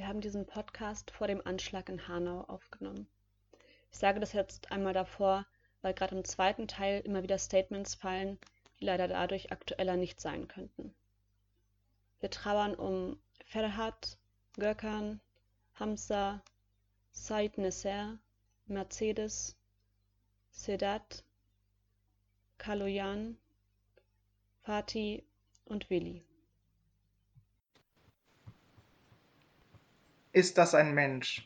wir haben diesen Podcast vor dem Anschlag in Hanau aufgenommen. Ich sage das jetzt einmal davor, weil gerade im zweiten Teil immer wieder Statements fallen, die leider dadurch aktueller nicht sein könnten. Wir trauern um Ferhat, Gökhan, Hamza, Said Nesser, Mercedes, Sedat, Kaloyan, Fatih und Willi. Ist das ein Mensch?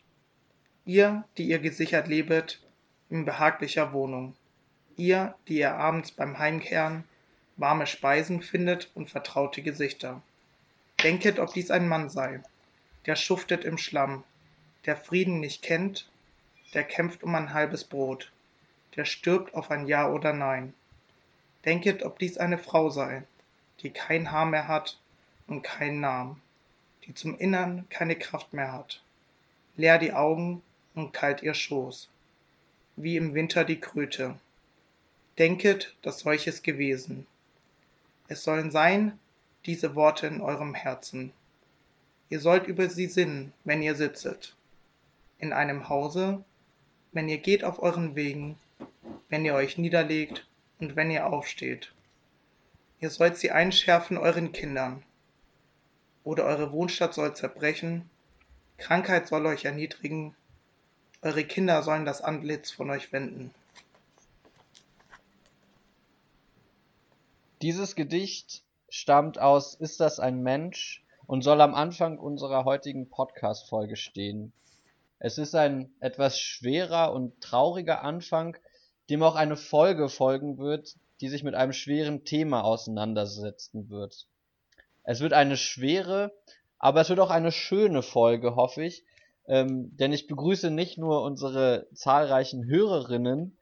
Ihr, die ihr gesichert lebet in behaglicher Wohnung. Ihr, die ihr abends beim Heimkehren warme Speisen findet und vertraute Gesichter. Denket, ob dies ein Mann sei, der schuftet im Schlamm, der Frieden nicht kennt, der kämpft um ein halbes Brot, der stirbt auf ein Ja oder Nein. Denket, ob dies eine Frau sei, die kein Haar mehr hat und keinen Namen, die zum Innern keine Kraft mehr hat, leer die Augen und kalt ihr Schoß, wie im Winter die Kröte. Denket, dass solches gewesen. Es sollen sein diese Worte in eurem Herzen. Ihr sollt über sie sinnen, wenn ihr sitzet. In einem Hause, wenn ihr geht auf euren Wegen, wenn ihr euch niederlegt und wenn ihr aufsteht. Ihr sollt sie einschärfen euren Kindern. Oder eure Wohnstadt soll zerbrechen, Krankheit soll euch erniedrigen, eure Kinder sollen das Antlitz von euch wenden. Dieses Gedicht stammt aus Ist das ein Mensch und soll am Anfang unserer heutigen Podcast-Folge stehen. Es ist ein etwas schwerer und trauriger Anfang, dem auch eine Folge folgen wird, die sich mit einem schweren Thema auseinandersetzen wird. Es wird eine schwere, aber es wird auch eine schöne Folge, hoffe ich, ähm, denn ich begrüße nicht nur unsere zahlreichen Hörerinnen,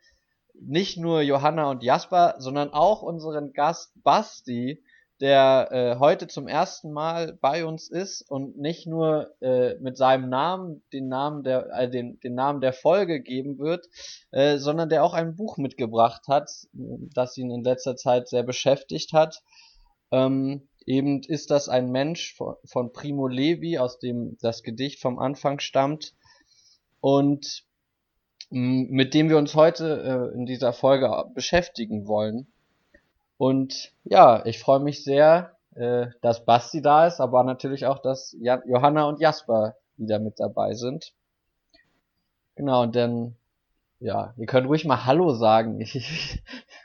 nicht nur Johanna und Jasper, sondern auch unseren Gast Basti, der äh, heute zum ersten Mal bei uns ist und nicht nur äh, mit seinem Namen den Namen der äh, den, den Namen der Folge geben wird, äh, sondern der auch ein Buch mitgebracht hat, das ihn in letzter Zeit sehr beschäftigt hat. Ähm, eben ist das ein Mensch von, Primo Levi, aus dem das Gedicht vom Anfang stammt und mit dem wir uns heute äh, in dieser Folge beschäftigen wollen. Und ja, ich freue mich sehr, äh, dass Basti da ist, aber natürlich auch, dass Johanna und Jasper wieder mit dabei sind. Genau, dann, ja, ihr könnt ruhig mal Hallo sagen.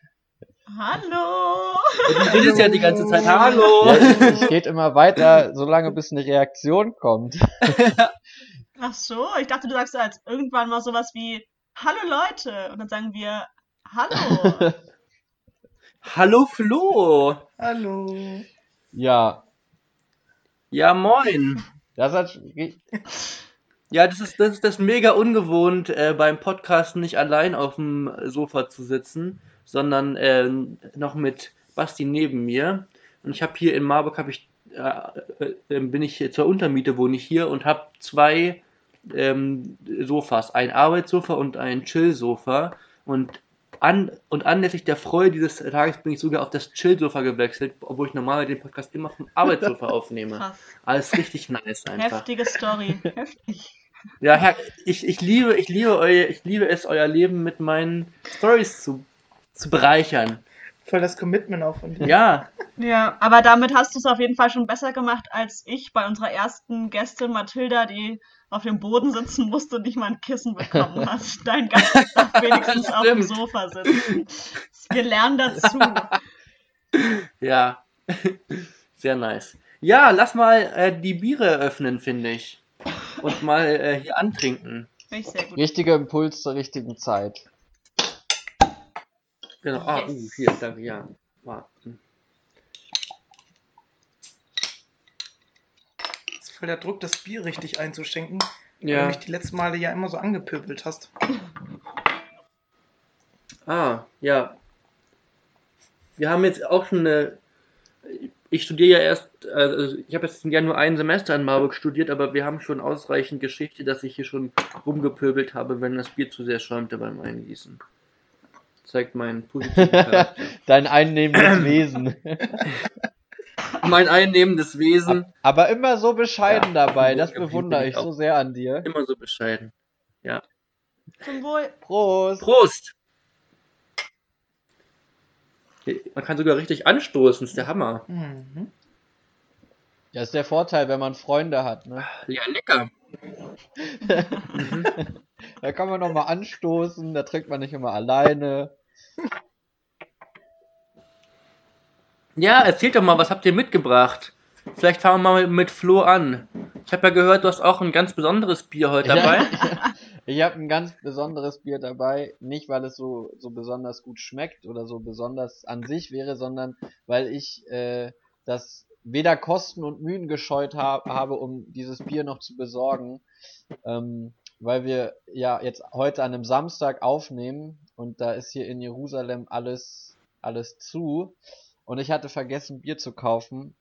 Hallo! Du redest ja die ganze Zeit Hallo! Ja, ich geht immer weiter, solange bis eine Reaktion kommt. Ach so, ich dachte, du sagst als irgendwann mal sowas wie Hallo Leute und dann sagen wir Hallo. Hallo Flo. Hallo. Ja. Ja, moin. Das hat. Ja, das ist, das ist das mega ungewohnt, äh, beim Podcast nicht allein auf dem Sofa zu sitzen, sondern äh, noch mit Basti neben mir. Und ich habe hier in Marburg habe ich äh, äh, bin ich zur Untermiete wohne ich hier und habe zwei ähm, Sofas, ein Arbeitssofa und ein Chill-Sofa. Und an, und anlässlich der Freude dieses Tages bin ich sogar auf das Chill-Sofa gewechselt, obwohl ich normalerweise den Podcast immer vom Arbeitssofa aufnehme. Krass. Alles richtig nice einfach. Heftige Story. Heftig. Ja, Herr, ich, ich, liebe, ich, liebe euer, ich liebe es, euer Leben mit meinen Stories zu, zu bereichern. Voll das Commitment auch von dir. Ja. Ja, aber damit hast du es auf jeden Fall schon besser gemacht als ich bei unserer ersten Gästin Mathilda, die auf dem Boden sitzen musst und nicht mal ein Kissen bekommen hast. Dein Gast darf wenigstens auf dem Sofa sitzen. Wir lernen dazu. Ja, sehr nice. Ja, lass mal äh, die Biere öffnen, finde ich. Und mal äh, hier antrinken. Richtiger Impuls zur richtigen Zeit. Genau. Ah, yes. uh, hier, danke, ja. Warten. voll der Druck, das Bier richtig einzuschenken, ja. weil du mich die letzten Male ja immer so angepöbelt hast. Ah, ja. Wir haben jetzt auch schon eine. Ich studiere ja erst, also ich habe jetzt ja nur ein Semester in Marburg studiert, aber wir haben schon ausreichend Geschichte, dass ich hier schon rumgepöbelt habe, wenn das Bier zu sehr schäumte beim Eingießen. Zeigt meinen positiven Charakter. Dein einnehmendes Wesen. mein einnehmendes Wesen. Aber immer so bescheiden Ja, dabei, das bewundere ich so sehr an dir. Immer so bescheiden. Zum Wohl. Prost! Prost! Man kann sogar richtig anstoßen, ist der Hammer. Mhm. Das ist der Vorteil, wenn man Freunde hat. Ne? Ja, lecker. Da kann man nochmal anstoßen, da trinkt man nicht immer alleine. Ja, erzählt doch mal, was habt ihr mitgebracht? Vielleicht fangen wir mal mit Flo an. Ich habe ja gehört, du hast auch ein ganz besonderes Bier heute dabei. Ich habe ein ganz besonderes Bier dabei, nicht weil es so, so besonders gut schmeckt oder so besonders an sich wäre, sondern weil ich äh, das weder Kosten und Mühen gescheut hab, habe, um dieses Bier noch zu besorgen, ähm, weil wir ja jetzt heute an einem Samstag aufnehmen und da ist hier in Jerusalem alles alles zu und ich hatte vergessen Bier zu kaufen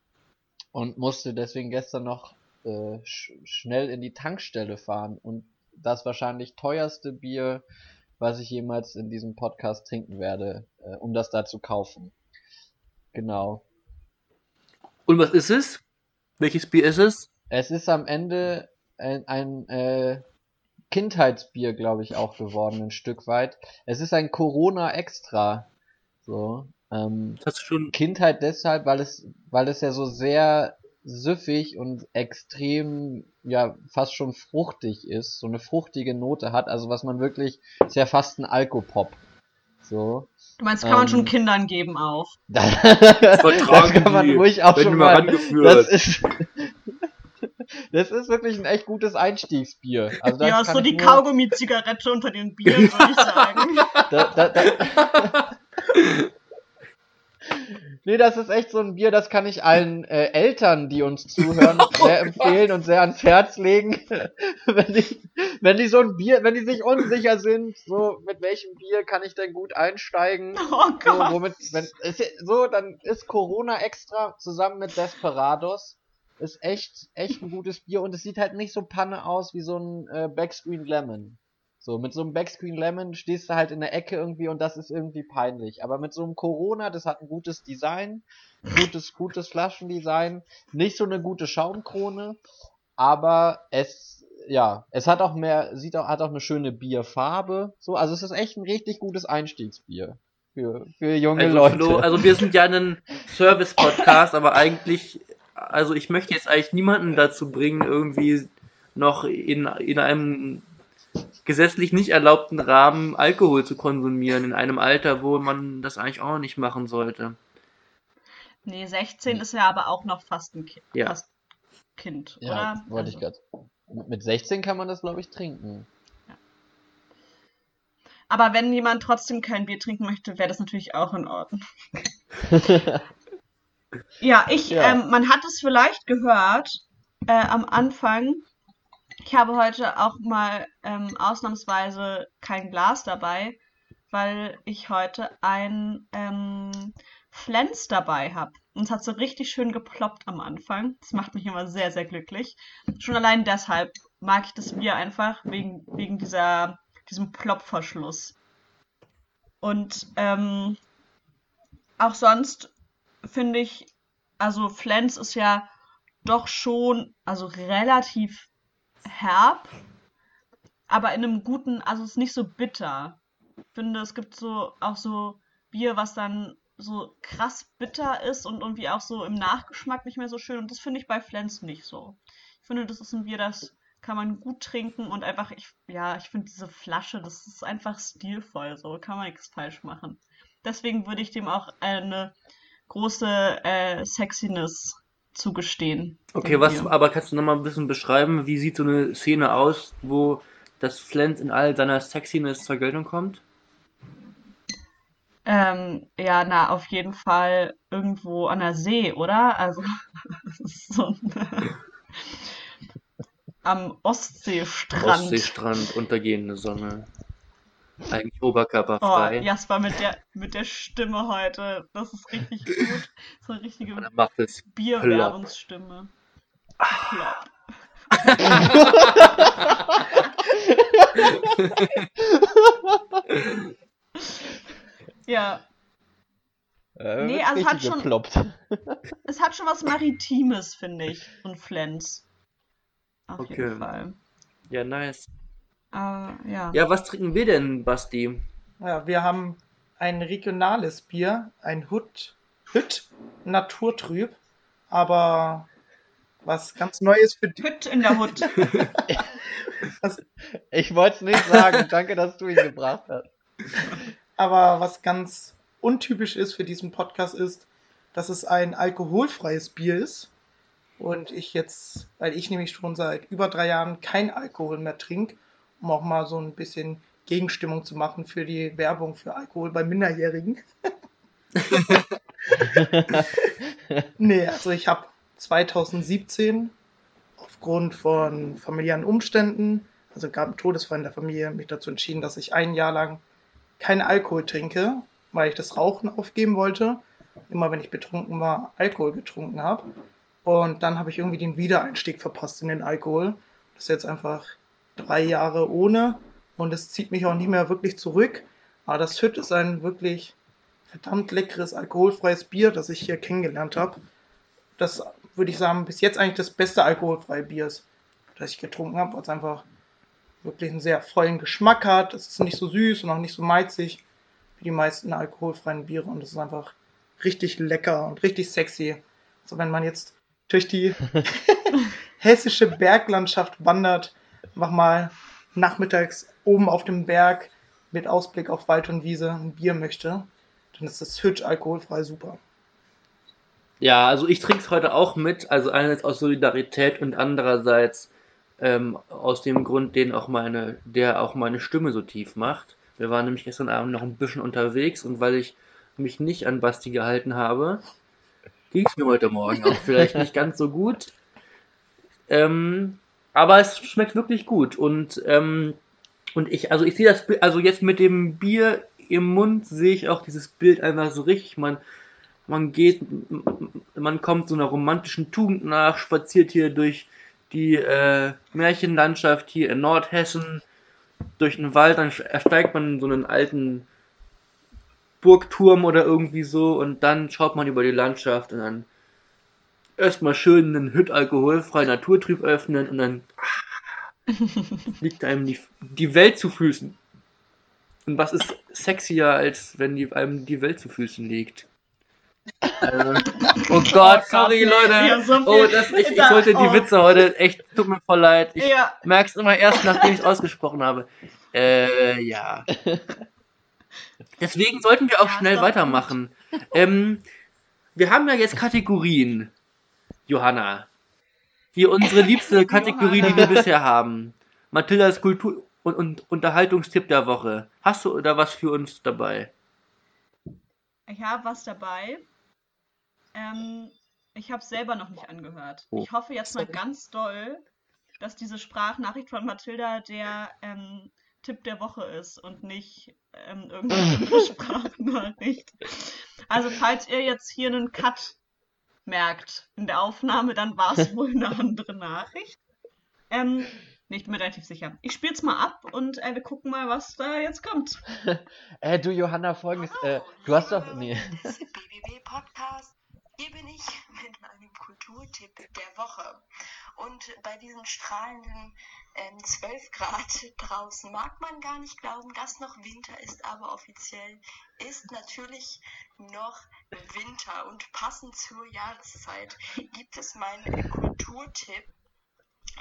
und musste deswegen gestern noch äh, sch schnell in die Tankstelle fahren und das wahrscheinlich teuerste Bier, was ich jemals in diesem Podcast trinken werde, äh, um das da zu kaufen. Genau. Und was ist es? Welches Bier ist es? Es ist am Ende ein, ein äh, Kindheitsbier, glaube ich, auch geworden, ein Stück weit. Es ist ein Corona Extra. So. Ähm, Das hast du schon. Kindheit deshalb, weil es, weil es ja so sehr süffig und extrem, ja, fast schon fruchtig ist, so eine fruchtige Note hat, also was man wirklich, ist ja fast ein Alkopop. So. Du meinst, kann man Ähm, schon Kindern geben auch. Da, Vertragen da kann man die, ruhig auch schon mal das ist, das ist wirklich ein echt gutes Einstiegsbier. Also Ja, so die nur- Kaugummi-Zigarette unter den Bieren, würde ich sagen. Da, da, da. nee, das ist echt so ein Bier, das kann ich allen äh, Eltern, die uns zuhören, sehr empfehlen und sehr ans Herz legen. wenn, die, wenn die so ein Bier, wenn die sich unsicher sind, so mit welchem Bier kann ich denn gut einsteigen? Oh So, Gott. womit, wenn, ist, so, dann ist Corona extra zusammen mit Desperados. Ist echt, echt ein gutes Bier und es sieht halt nicht so panne aus wie so ein äh, Backscreen Lemon. So, mit so einem Backscreen Lemon stehst du halt in der Ecke irgendwie und das ist irgendwie peinlich. Aber mit so einem Corona, das hat ein gutes Design, gutes, gutes Flaschendesign, nicht so eine gute Schaumkrone, aber es, ja, es hat auch mehr, sieht auch, hat auch eine schöne Bierfarbe. So, also es ist echt ein richtig gutes Einstiegsbier. Für, für junge Also, Leute. Flo, also wir sind ja ein Service-Podcast, aber eigentlich, also ich möchte jetzt eigentlich niemanden dazu bringen, irgendwie noch in, in einem gesetzlich nicht erlaubten Rahmen Alkohol zu konsumieren, in einem Alter, wo man das eigentlich auch nicht machen sollte. Nee, 16 ist ja aber auch noch fast ein Kind. Ja. Fast kind, ja, oder? wollte ich Also- gerade. Mit 16 kann man das, glaube ich, trinken. Aber wenn jemand trotzdem kein Bier trinken möchte, wäre das natürlich auch in Ordnung. Ja, ich, Ja. Ähm, man hat es vielleicht gehört äh, am Anfang. Ich habe heute auch mal ähm, ausnahmsweise kein Glas dabei, weil ich heute ein ähm, Flens dabei habe. Und es hat so richtig schön geploppt am Anfang. Das macht mich immer sehr, sehr glücklich. Schon allein deshalb mag ich das Bier einfach, wegen, wegen dieser, diesem Ploppverschluss. Und ähm, auch sonst finde ich, also Flens ist ja doch schon, also relativ herb, aber in einem guten, also es ist nicht so bitter. Ich finde, es gibt so auch so Bier, was dann so krass bitter ist und irgendwie auch so im Nachgeschmack nicht mehr so schön. Und das finde ich bei Flens nicht so. Ich finde, das ist ein Bier, das kann man gut trinken und einfach, ich, ja, ich finde diese Flasche, das ist einfach stilvoll, so kann man nichts falsch machen. Deswegen würde ich dem auch eine große äh, Sexiness zugestehen. Okay, was, Bier. aber kannst du nochmal ein bisschen beschreiben, wie sieht so eine Szene aus, wo das Flens in all seiner Sexiness zur Geltung kommt? Ähm, ja, na, auf jeden Fall irgendwo an der See, oder? Also, so ein, am Ostseestrand. Ostseestrand, untergehende Sonne. Eigentlich Oh, oberkörperfrei. Jasper mit der, mit der Stimme heute, das ist richtig gut. So eine richtige. Bierwerbungsstimme. Plopp. Ja, Äh, Nee, also es hat schon- geploppt. Es hat schon was Maritimes, finde ich. Und Flens. Auf Okay. jeden Fall. Ja, nice. Aber ja. Ja, was trinken wir denn, Basti? Ja, wir haben ein regionales Bier, ein Hut, Hütt Naturtrüb, aber was ganz Neues für die, Hütt in der Hut. Ich wollte es nicht sagen. Danke, dass du ihn gebracht hast. aber was ganz untypisch ist für diesen Podcast ist, dass es ein alkoholfreies Bier ist und ich jetzt, weil ich nämlich schon seit über drei Jahren kein Alkohol mehr trinke, um auch mal so ein bisschen Gegenstimmung zu machen für die Werbung für Alkohol bei Minderjährigen. Nee, also ich habe 2017 aufgrund von familiären Umständen, also gab einen Todesfall in der Familie, mich dazu entschieden, dass ich ein Jahr lang keinen Alkohol trinke, weil ich das Rauchen aufgeben wollte. Immer wenn ich betrunken war, Alkohol getrunken habe. Und dann habe ich irgendwie den Wiedereinstieg verpasst in den Alkohol. Das ist jetzt einfach drei Jahre ohne und es zieht mich auch nicht mehr wirklich zurück. Aber das Hütt ist ein wirklich verdammt leckeres alkoholfreies Bier, das ich hier kennengelernt habe. Das würde ich sagen, bis jetzt eigentlich das beste alkoholfreie Bier ist, das ich getrunken habe, weil es einfach wirklich einen sehr vollen Geschmack hat. Es ist nicht so süß und auch nicht so meizig wie die meisten alkoholfreien Biere und es ist einfach richtig lecker und richtig sexy. Also wenn man jetzt durch die hessische Berglandschaft wandert, einfach mal nachmittags oben auf dem Berg mit Ausblick auf Wald und Wiese ein Bier möchte, dann ist das Hütt alkoholfrei super. Ja, also ich trinke es heute auch mit, also einerseits aus Solidarität und andererseits ähm, aus dem Grund, den auch meine, der auch meine Stimme so tief macht. Wir waren nämlich gestern Abend noch ein bisschen unterwegs und weil ich mich nicht an Basti gehalten habe, ging es mir heute Morgen auch vielleicht nicht ganz so gut. Ähm, aber es schmeckt wirklich gut und ähm, und ich, also ich sehe das, also jetzt mit dem Bier im Mund sehe ich auch dieses Bild einfach so richtig. Man, man geht, man kommt so einer romantischen Tugend nach, spaziert hier durch die äh, Märchenlandschaft hier in Nordhessen, durch den Wald, dann ersteigt man so einen alten Burgturm oder irgendwie so und dann schaut man über die Landschaft und dann erstmal schön einen Hütt alkoholfrei Naturtrieb öffnen und dann liegt einem die, die Welt zu Füßen. Und was ist sexier, als wenn die, einem die Welt zu Füßen liegt? Also, oh Gott, sorry Leute. so Oh, das, ich, ich wollte die oh. Witze heute echt, tut mir voll leid. Ich Ja, merk's immer erst, nachdem ich es ausgesprochen habe. Äh, ja. Deswegen sollten wir auch Ja, schnell weitermachen. Ähm, wir haben ja jetzt Kategorien, Johanna. Hier unsere liebste Kategorie, die wir bisher haben. Mathildas Kultur- und, und Unterhaltungstipp der Woche. Hast du da was für uns dabei? ich habe was dabei. Ähm, ich habe es selber noch nicht angehört. Oh. Ich hoffe jetzt mal ganz doll, dass diese Sprachnachricht von Mathilda der ähm, Tipp der Woche ist und nicht ähm, irgendeine Sprachnachricht. Also falls ihr jetzt hier einen Cut merkt in der Aufnahme, dann war es wohl eine andere Nachricht. Ähm, nee, ich bin mir relativ sicher. Ich spiele es mal ab und äh, wir gucken mal, was da jetzt kommt. Äh, du Johanna, folgendes, äh, du hast doch, nee. des BBB Podcast. Hier bin ich mit meinem Kulturtipp der Woche. Und bei diesen strahlenden ähm, 12 Grad draußen mag man gar nicht glauben, dass noch Winter ist, aber offiziell ist natürlich noch Winter. Und passend zur Jahreszeit gibt es meinen Kulturtipp.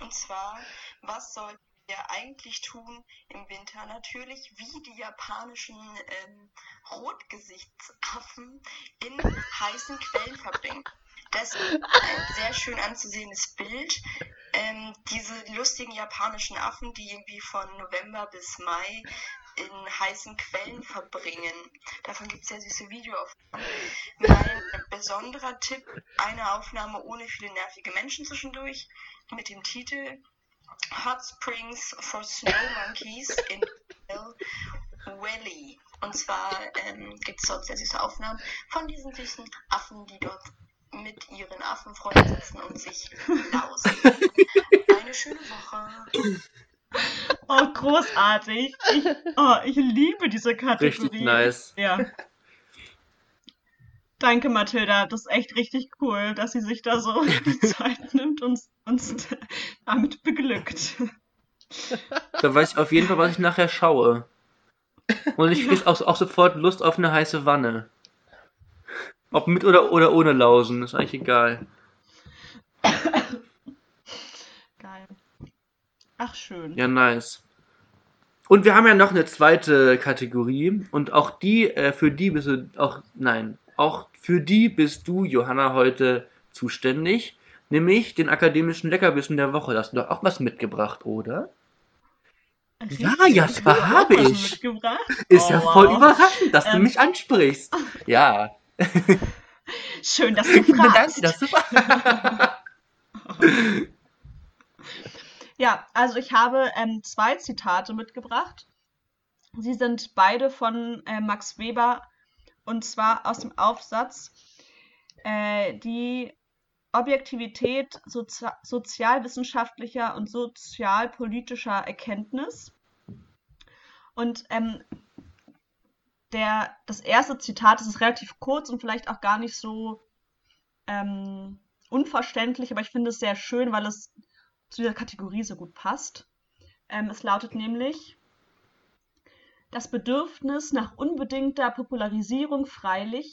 Und zwar, was soll ihr eigentlich tun im Winter? Natürlich wie die japanischen ähm, Rotgesichtsaffen in heißen Quellen verbringen. Das ist ein sehr schön anzusehendes Bild. Ähm, diese lustigen japanischen Affen, die irgendwie von November bis Mai in heißen Quellen verbringen. Davon gibt es sehr süße Videoaufnahmen. Mein besonderer Tipp, eine Aufnahme ohne viele nervige Menschen zwischendurch mit dem Titel Hot Springs for Snow Monkeys in Hill Valley. Und zwar ähm, gibt es dort sehr süße Aufnahmen von diesen süßen Affen, die dort mit ihren Affenfreunden sitzen und sich lausen. Eine schöne Woche. Oh, großartig. Ich, oh, ich liebe diese Kategorie. Richtig nice. Ja. Danke, Mathilda. Das ist echt richtig cool, dass sie sich da so die Zeit nimmt und uns damit beglückt. Da weiß ich auf jeden Fall, was ich nachher schaue. Und ich kriege auch, auch sofort Lust auf eine heiße Wanne. Ob mit oder, oder ohne Lausen, ist eigentlich egal. Geil. Ach, schön. Ja, nice. Und wir haben ja noch eine zweite Kategorie und auch die, äh, für die bist du, auch, nein, auch für die bist du, Johanna, heute zuständig, nämlich den akademischen Leckerbissen der Woche. Da hast du doch auch was mitgebracht, oder? Ja, ja, zwar habe ich. Mitgebracht? Ist Oh, ja voll wow. überraschend, dass du Ähm. mich ansprichst. Ja. Schön, dass du Danke, fragst. dass du fragst. Ja, also ich habe ähm, zwei Zitate mitgebracht. Sie sind beide von äh, Max Weber und zwar aus dem Aufsatz äh, Die Objektivität sozi sozialwissenschaftlicher und sozialpolitischer Erkenntnis. Und ähm, der, das erste Zitat das ist relativ kurz und vielleicht auch gar nicht so ähm, unverständlich, aber ich finde es sehr schön, weil es zu dieser Kategorie so gut passt. Ähm, es lautet nämlich, das Bedürfnis nach unbedingter Popularisierung freilich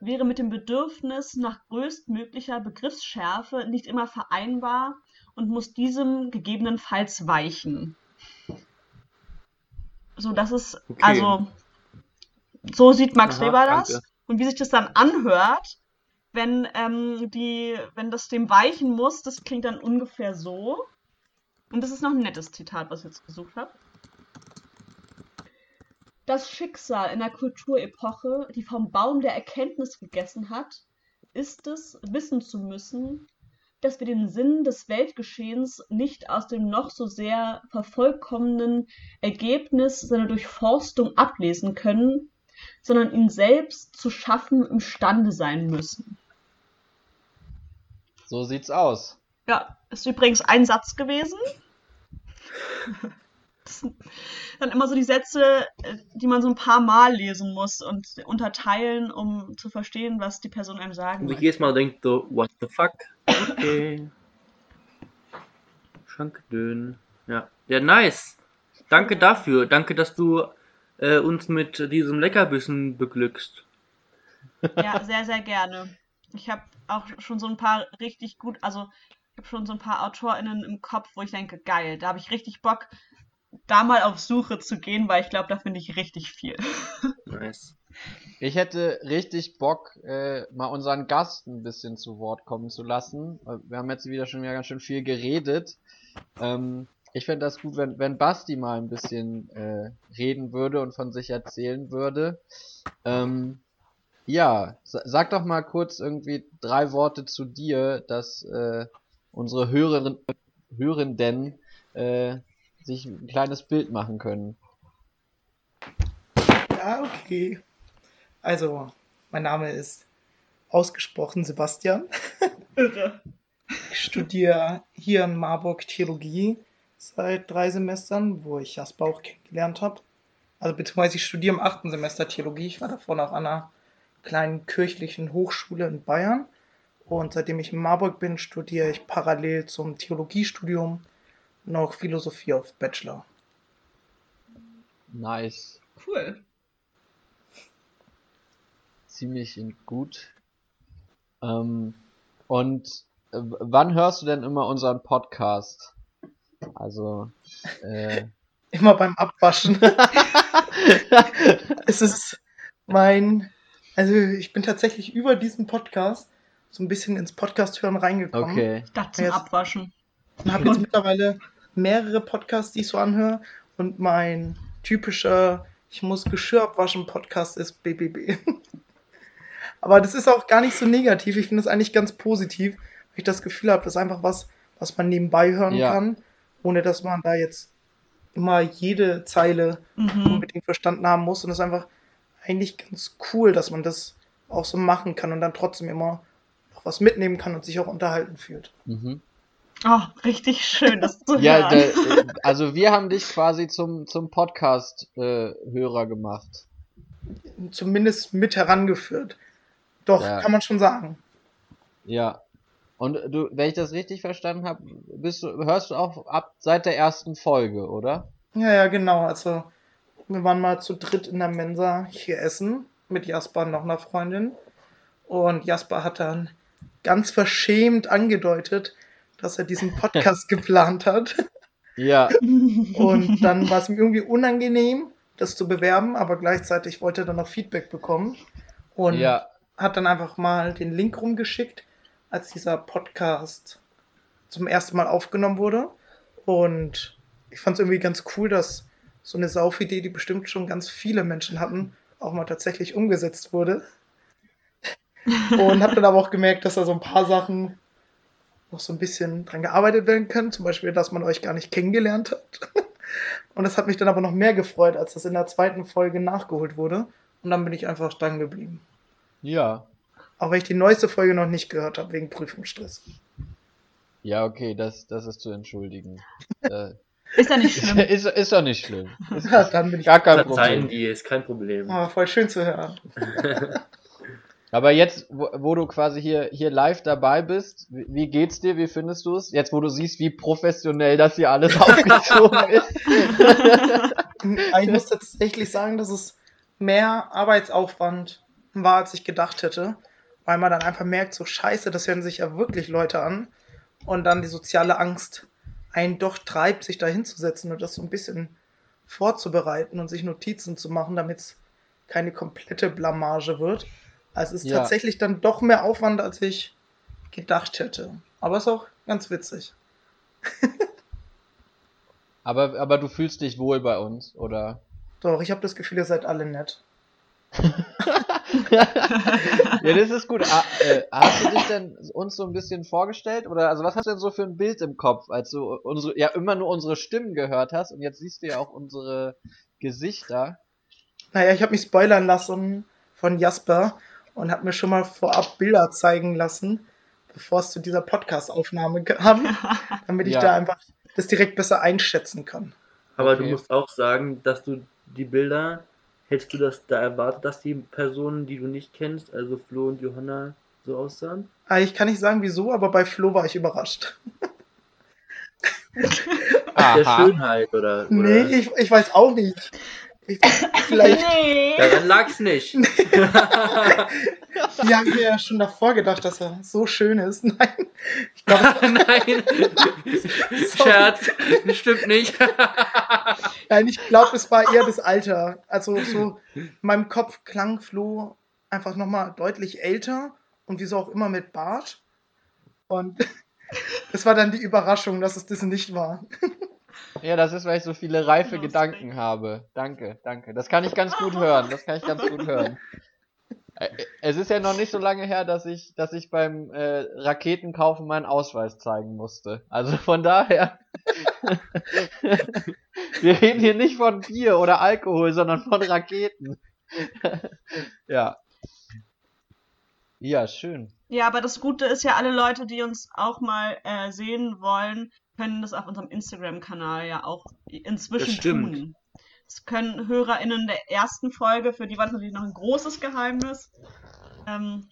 wäre mit dem Bedürfnis nach größtmöglicher Begriffsschärfe nicht immer vereinbar und muss diesem gegebenenfalls weichen. So, das ist, Okay. also, so sieht Max Aha, Weber das. danke. Und wie sich das dann anhört, wenn, ähm, die, wenn das dem weichen muss, das klingt dann ungefähr so. Und das ist noch ein nettes Zitat, was ich jetzt gesucht habe. Das Schicksal einer Kulturepoche, die vom Baum der Erkenntnis gegessen hat, ist es, wissen zu müssen, dass wir den Sinn des Weltgeschehens nicht aus dem noch so sehr vervollkommneten Ergebnis seiner Durchforstung ablesen können, sondern ihn selbst zu schaffen imstande sein müssen. So sieht's aus. Ja, ist übrigens ein Satz gewesen. Das sind dann immer so die Sätze, äh, die man so ein paar Mal lesen muss und unterteilen, um zu verstehen, was die Person einem sagen Und ich möchte. jedes Mal denke so, what the fuck? Okay. Schankdön. Ja. Ja, nice. Danke dafür. Danke, dass du äh, uns mit diesem Leckerbissen beglückst. Ja, sehr, sehr gerne. Ich habe auch schon so ein paar richtig gut, also ich habe schon so ein paar AutorInnen im Kopf, wo ich denke, geil, da habe ich richtig Bock, da mal auf Suche zu gehen, weil ich glaube, da finde ich richtig viel. Nice. Ich hätte richtig Bock, äh, mal unseren Gast ein bisschen zu Wort kommen zu lassen. Äh, Wir haben jetzt wieder schon wieder ganz schön viel geredet. Ähm, ich fände das gut, wenn, wenn Basti mal ein bisschen äh, reden würde und von sich erzählen würde. Ähm, ja, sa sag doch mal kurz irgendwie drei Worte zu dir, dass äh, unsere Hörerin, Hörenden äh, sich ein kleines Bild machen können. Ja, okay. Also, mein Name ist ausgesprochen Sebastian. Ich studiere hier in Marburg Theologie seit drei Semestern, wo ich Jasper auch kennengelernt habe. Also beziehungsweise ich studiere im achten Semester Theologie. Ich war davor noch an einer kleinen kirchlichen Hochschule in Bayern. Und seitdem ich in Marburg bin, studiere ich parallel zum Theologiestudium noch Philosophie auf Bachelor. Nice. Cool. ziemlich gut. Ähm, und äh, wann hörst du denn immer unseren Podcast? Also, äh, Immer beim Abwaschen. es ist mein, also ich bin tatsächlich über diesen Podcast so ein bisschen ins Podcast hören reingekommen okay. Ich dachte zum Jetzt- Abwaschen. und habe jetzt mittlerweile mehrere Podcasts, die ich so anhöre und mein typischer ich muss Geschirr abwaschen Podcast ist BBB. Aber das ist auch gar nicht so negativ. Ich finde es eigentlich ganz positiv, weil ich das Gefühl habe, das ist einfach was, was man nebenbei hören Ja. kann, ohne dass man da jetzt immer jede Zeile Mhm. unbedingt verstanden haben muss. Und es ist einfach eigentlich ganz cool, dass man das auch so machen kann und dann trotzdem immer noch was mitnehmen kann und sich auch unterhalten fühlt. Mhm. Oh, richtig schön, das zu Ja, hören. da, äh, also wir haben dich quasi zum, zum Podcast-Hörer gemacht. Zumindest mit herangeführt. Doch, Ja. kann man schon sagen. Ja. Und du, wenn ich das richtig verstanden habe, bist du, hörst du auch ab seit der ersten Folge, oder? Ja, ja, genau. Also, wir waren mal zu dritt in der Mensa hier essen mit Jasper und noch einer Freundin. Und Jasper hat dann ganz verschämt angedeutet, dass er diesen Podcast geplant hat. Ja. Und dann war es ihm irgendwie unangenehm, das zu bewerben, aber gleichzeitig wollte er dann noch Feedback bekommen. Und Ja. hat dann einfach mal den Link rumgeschickt, als dieser Podcast zum ersten Mal aufgenommen wurde. Und ich fand es irgendwie ganz cool, dass so eine Saufidee, die bestimmt schon ganz viele Menschen hatten, auch mal tatsächlich umgesetzt wurde. Und habe dann aber auch gemerkt, dass da so ein paar Sachen noch so ein bisschen dran gearbeitet werden können. Zum Beispiel, dass man euch gar nicht kennengelernt hat. Und das hat mich dann aber noch mehr gefreut, als das in der zweiten Folge nachgeholt wurde. Und dann bin ich einfach dran geblieben. Ja. Auch wenn ich die neueste Folge noch nicht gehört habe, wegen Prüfungsstress. Ja, okay, das, das ist zu entschuldigen. äh, Ist ja nicht schlimm. ist, ist doch nicht schlimm. Ist Ja, dann bin ich. gar kein Verzeihen Problem. dir, ist kein Problem. Ah, voll schön zu hören. Aber jetzt, wo, wo du quasi hier, hier live dabei bist, wie, wie geht's dir? Wie findest du es? Jetzt, wo du siehst, wie professionell das hier alles aufgezogen ist. Ich muss tatsächlich sagen, dass es mehr Arbeitsaufwand war, als ich gedacht hätte. Weil man dann einfach merkt, so scheiße, das hören sich ja wirklich Leute an. Und dann die soziale Angst einen doch treibt, sich da hinzusetzen und das so ein bisschen vorzubereiten und sich Notizen zu machen, damit es keine komplette Blamage wird. Also es ist Ja. tatsächlich dann doch mehr Aufwand, als ich gedacht hätte. Aber ist auch ganz witzig. Aber, aber du fühlst dich wohl bei uns, oder? Doch, ich habe das Gefühl, ihr seid alle nett. ja, das ist gut. Ah, äh, hast du dich denn uns so ein bisschen vorgestellt? Oder also was hast du denn so für ein Bild im Kopf, als du unsere, ja immer nur unsere Stimmen gehört hast und jetzt siehst du ja auch unsere Gesichter. Naja, ich habe mich spoilern lassen von Jasper und habe mir schon mal vorab Bilder zeigen lassen, bevor es zu dieser Podcast-Aufnahme kam, damit ich Ja. da einfach das direkt besser einschätzen kann. Aber Okay. du musst auch sagen, dass du die Bilder, hättest du das da erwartet, dass die Personen, die du nicht kennst, also Flo und Johanna, so aussahen? Ah, Ich kann nicht sagen, wieso, aber bei Flo war ich überrascht. Ach, der. Schönheit oder? oder? Nee, ich, ich weiß auch nicht. Ich, vielleicht, nee. Daran lag's nicht. die haben mir ja schon davor gedacht, dass er so schön ist. Nein, ich glaube, Nein. Scherz. Das stimmt nicht. Nein, ich glaube, es war eher das Alter. Also so in meinem Kopf klang Flo einfach nochmal deutlich älter und wieso auch immer mit Bart. Und es war dann die Überraschung, dass es das nicht war. Ja, das ist, weil ich so viele reife Lustig. Gedanken habe. Danke, danke. Das kann ich ganz gut hören. Das kann ich ganz gut hören. Es ist ja noch nicht so lange her, dass ich, dass ich beim äh, Raketenkaufen meinen Ausweis zeigen musste. Also von daher. Wir reden hier nicht von Bier oder Alkohol, sondern von Raketen. ja. Ja, schön. Ja, aber das Gute ist ja, alle Leute, die uns auch mal äh, sehen wollen, können das auf unserem Instagram-Kanal ja auch inzwischen tun. Das können HörerInnen der ersten Folge, für die war das natürlich noch ein großes Geheimnis. Ähm,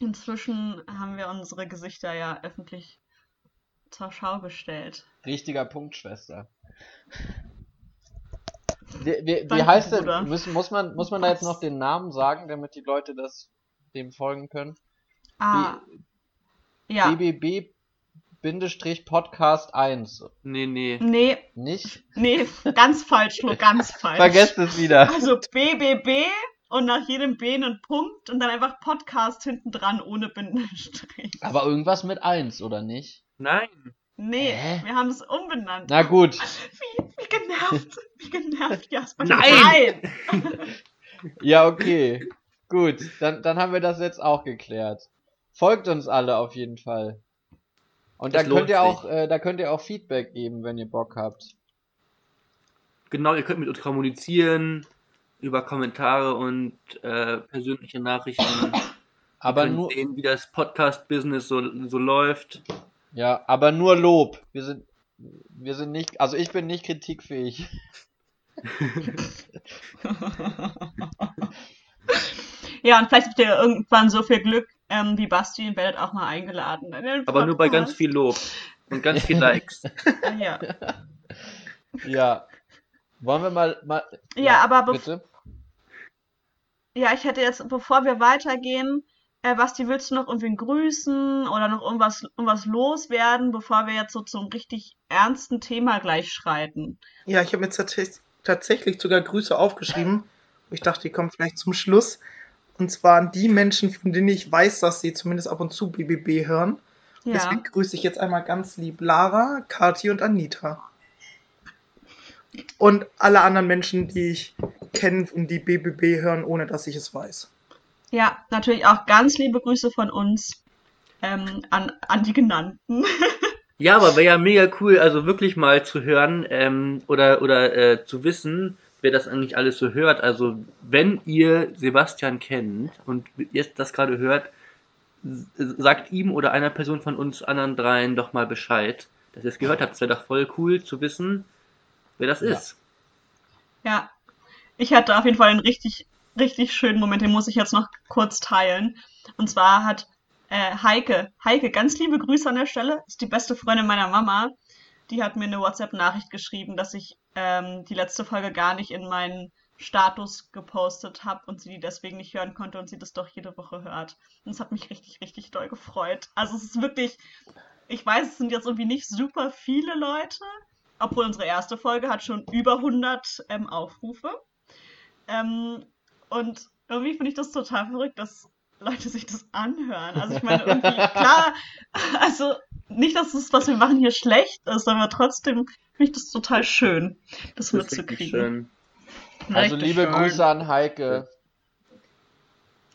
inzwischen haben wir unsere Gesichter ja öffentlich zur Schau gestellt. Richtiger Punkt, Schwester. Wie, wie, wie heißt Bruder. denn, muss, muss, man, muss man da jetzt noch den Namen sagen, damit die Leute das dem folgen können? Ah, ja. BBB-Podcast 1. Nee, nee. Nee, Nicht? nee, ganz falsch, nur ganz falsch. Vergesst es wieder. Also BBB und nach jedem B einen Punkt und dann einfach Podcast hinten dran ohne Bindestrich. Aber irgendwas mit 1, oder nicht? Nein. Nee, Hä? wir haben es umbenannt. Na gut. Wie, wie genervt, wie genervt, Jasper. Nein! Ja, okay. Gut, dann, dann haben wir das jetzt auch geklärt. Folgt uns alle auf jeden Fall. Und da Das könnt ihr auch, äh, da könnt ihr auch Feedback geben, wenn ihr Bock habt. Genau, ihr könnt mit uns kommunizieren über Kommentare und äh, persönliche Nachrichten. Aber nur, sehen, wie das Podcast-Business so, so läuft. ja, aber nur Lob. Wir sind, wir sind nicht, also ich bin nicht kritikfähig. Ja, und vielleicht habt ihr irgendwann so viel Glück ähm, wie Basti und werdet auch mal eingeladen. in den Aber nur bei ganz viel Lob und ganz viel Likes. Ja, Ja. Wollen wir mal. mal ja aber bev- bitte? Ja, ich hätte jetzt, bevor wir weitergehen, äh, Basti, willst du noch irgendwen grüßen oder noch irgendwas, irgendwas loswerden, bevor wir jetzt so zum richtig ernsten Thema gleich schreiten? Ja, ich habe mir tats tatsächlich sogar Grüße aufgeschrieben. Ich dachte, die kommen vielleicht zum Schluss. Und zwar an die Menschen, von denen ich weiß, dass sie zumindest ab und zu BBB hören. Ja, Deswegen grüße ich jetzt einmal ganz lieb Lara, Kathi und Anita. Und alle anderen Menschen, die ich kenne und die BBB hören, ohne dass ich es weiß. ja, natürlich auch ganz liebe Grüße von uns ähm, an, an die genannten. Ja, aber wäre ja mega cool, also wirklich mal zu hören ähm, oder, oder äh, zu wissen, wer das eigentlich alles so hört. Also, wenn ihr Sebastian kennt und jetzt das gerade hört, sagt ihm oder einer Person von uns anderen dreien doch mal Bescheid, dass ihr es gehört habt. Es wäre doch voll cool zu wissen, wer das Ja. ist. Ja, ich hatte auf jeden Fall einen richtig, richtig schönen Moment, den muss ich jetzt noch kurz teilen. Und zwar hat äh, Heike, Heike, ganz liebe Grüße an der Stelle, ist die beste Freundin meiner Mama. Die hat mir eine WhatsApp-Nachricht geschrieben, dass ich ähm, die letzte Folge gar nicht in meinen Status gepostet habe und sie die deswegen nicht hören konnte und sie das doch jede Woche hört. Und es hat mich richtig, richtig doll gefreut. Also es ist wirklich, ich weiß, es sind jetzt irgendwie nicht super viele Leute, obwohl unsere erste Folge hat schon über 100 ähm, Aufrufe. Ähm, und irgendwie finde ich das total verrückt, dass Leute sich das anhören. Also ich meine, irgendwie, klar, also nicht, dass das, was wir machen, hier schlecht ist, aber trotzdem finde ich das total schön, das, Das mitzukriegen. schön. Also liebe schön. Grüße an Heike.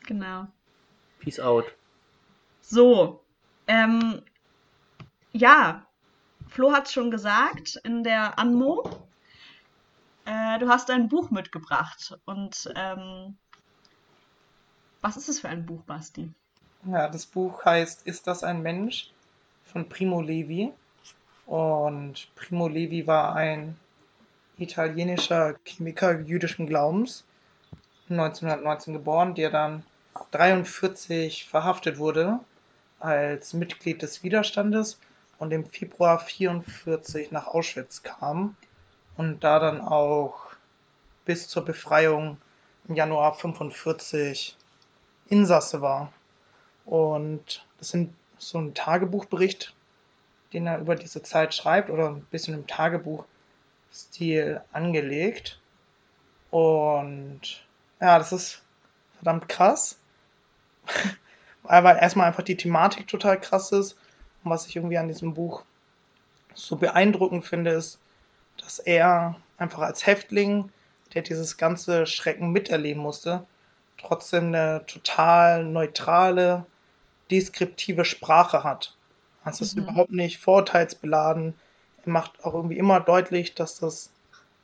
Genau. Peace out. So, ähm, ja, Flo hat es schon gesagt in der Anmo. Äh, du hast ein Buch mitgebracht. Und ähm, was ist es für ein Buch, Basti? Ja, das Buch heißt Ist das ein Mensch? von Primo Levi. Und Primo Levi war ein italienischer Chemiker jüdischen Glaubens, 1919 geboren, der dann 43 verhaftet wurde als Mitglied des Widerstandes und im Februar 44 nach Auschwitz kam und da dann auch bis zur Befreiung im Januar 45 Insasse war. Und das sind so ein Tagebuchbericht, den er über diese Zeit schreibt, oder ein bisschen im Tagebuchstil angelegt. Und ja, das ist verdammt krass. Weil erstmal einfach die Thematik total krass ist. Und was ich irgendwie an diesem Buch so beeindruckend finde, ist, dass er einfach als Häftling, der dieses ganze Schrecken miterleben musste, trotzdem eine total neutrale, deskriptive Sprache hat. Es ist Mhm. überhaupt nicht vorurteilsbeladen. Er macht auch irgendwie immer deutlich, dass das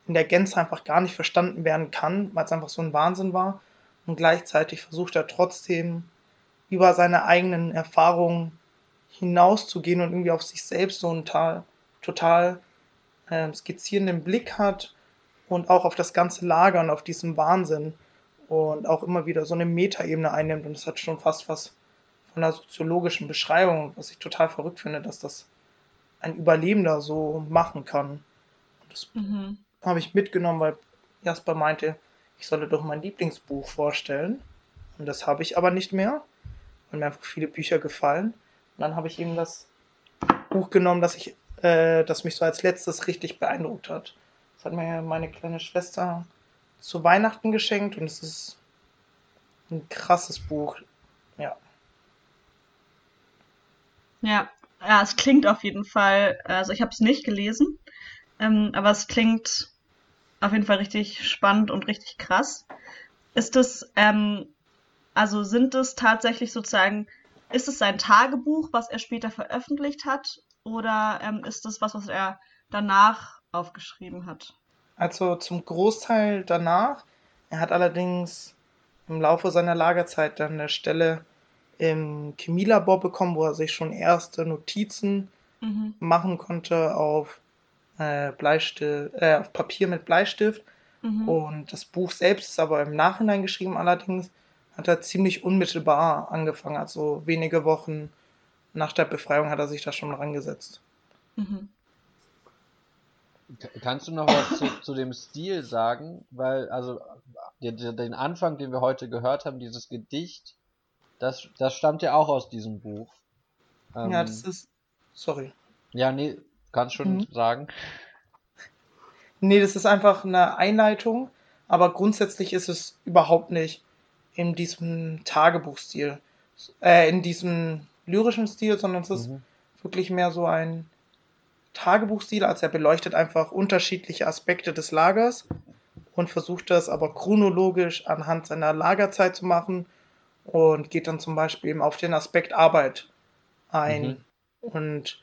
in der Gänze einfach gar nicht verstanden werden kann, weil es einfach so ein Wahnsinn war. Und gleichzeitig versucht er trotzdem über seine eigenen Erfahrungen hinauszugehen und irgendwie auf sich selbst so einen total, total ähm, skizzierenden Blick hat und auch auf das ganze Lager und auf diesen Wahnsinn und auch immer wieder so eine Metaebene einnimmt und es hat schon fast was von einer soziologischen Beschreibung, was ich total verrückt finde, dass das ein Überlebender so machen kann. Und das Mhm. habe ich mitgenommen, weil Jasper meinte, ich solle doch mein Lieblingsbuch vorstellen. Und das habe ich aber nicht mehr, weil mir einfach viele Bücher gefallen. Und dann habe ich eben das Buch genommen, das ich, äh, das mich so als letztes richtig beeindruckt hat. Das hat mir meine kleine Schwester zu Weihnachten geschenkt und es ist ein krasses Buch. Ja. Ja, ja, es klingt auf jeden Fall, also ich habe es nicht gelesen, ähm, aber es klingt auf jeden Fall richtig spannend und richtig krass. Ist es, ähm, also sind es tatsächlich sozusagen, ist es sein Tagebuch, was er später veröffentlicht hat, oder ähm, ist es was, was er danach aufgeschrieben hat? Also zum Großteil danach. Er hat allerdings im Laufe seiner Lagerzeit dann eine Stelle im Chemielabor bekommen, wo er sich schon erste Notizen Mhm. machen konnte auf, äh, Bleistift, äh, auf Papier mit Bleistift. Mhm. Und das Buch selbst ist aber im Nachhinein geschrieben allerdings. hat er ziemlich unmittelbar angefangen, also wenige Wochen nach der Befreiung hat er sich da schon rangesetzt. Mhm. Kannst du noch was zu, zu dem Stil sagen? Weil, also, den Anfang, den wir heute gehört haben, dieses Gedicht, das, das stammt ja auch aus diesem Buch. Ähm, ja, das ist. Sorry. Ja, nee, kannst schon mhm. sagen. Nee, das ist einfach eine Einleitung, aber grundsätzlich ist es überhaupt nicht in diesem Tagebuchstil, äh, in diesem lyrischen Stil, sondern es ist mhm. wirklich mehr so ein Tagebuchstil, als er beleuchtet einfach unterschiedliche Aspekte des Lagers und versucht das aber chronologisch anhand seiner Lagerzeit zu machen und geht dann zum Beispiel eben auf den Aspekt Arbeit ein mhm. und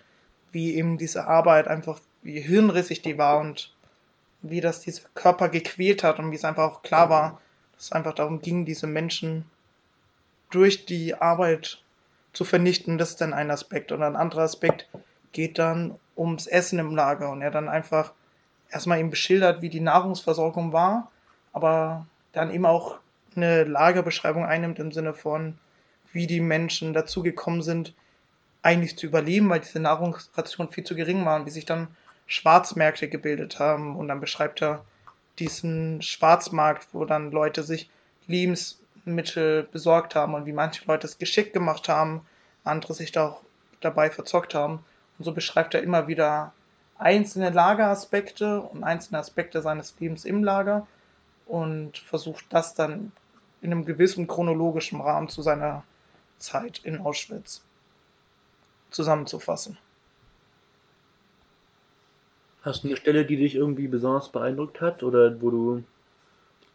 wie eben diese Arbeit einfach, wie hirnrissig die war und wie das diese Körper gequält hat und wie es einfach auch klar war, dass es einfach darum ging, diese Menschen durch die Arbeit zu vernichten. Das ist dann ein Aspekt. Und ein anderer Aspekt geht dann ums Essen im Lager und er dann einfach erstmal ihm beschildert, wie die Nahrungsversorgung war, aber dann eben auch eine Lagerbeschreibung einnimmt im Sinne von, wie die Menschen dazu gekommen sind, eigentlich zu überleben, weil diese Nahrungsration viel zu gering war und wie sich dann Schwarzmärkte gebildet haben. Und dann beschreibt er diesen Schwarzmarkt, wo dann Leute sich Lebensmittel besorgt haben und wie manche Leute es geschickt gemacht haben, andere sich da auch dabei verzockt haben. Und so beschreibt er immer wieder einzelne Lageraspekte und einzelne Aspekte seines Lebens im Lager und versucht das dann in einem gewissen chronologischen Rahmen zu seiner Zeit in Auschwitz zusammenzufassen. Hast du eine Stelle, die dich irgendwie besonders beeindruckt hat oder wo du,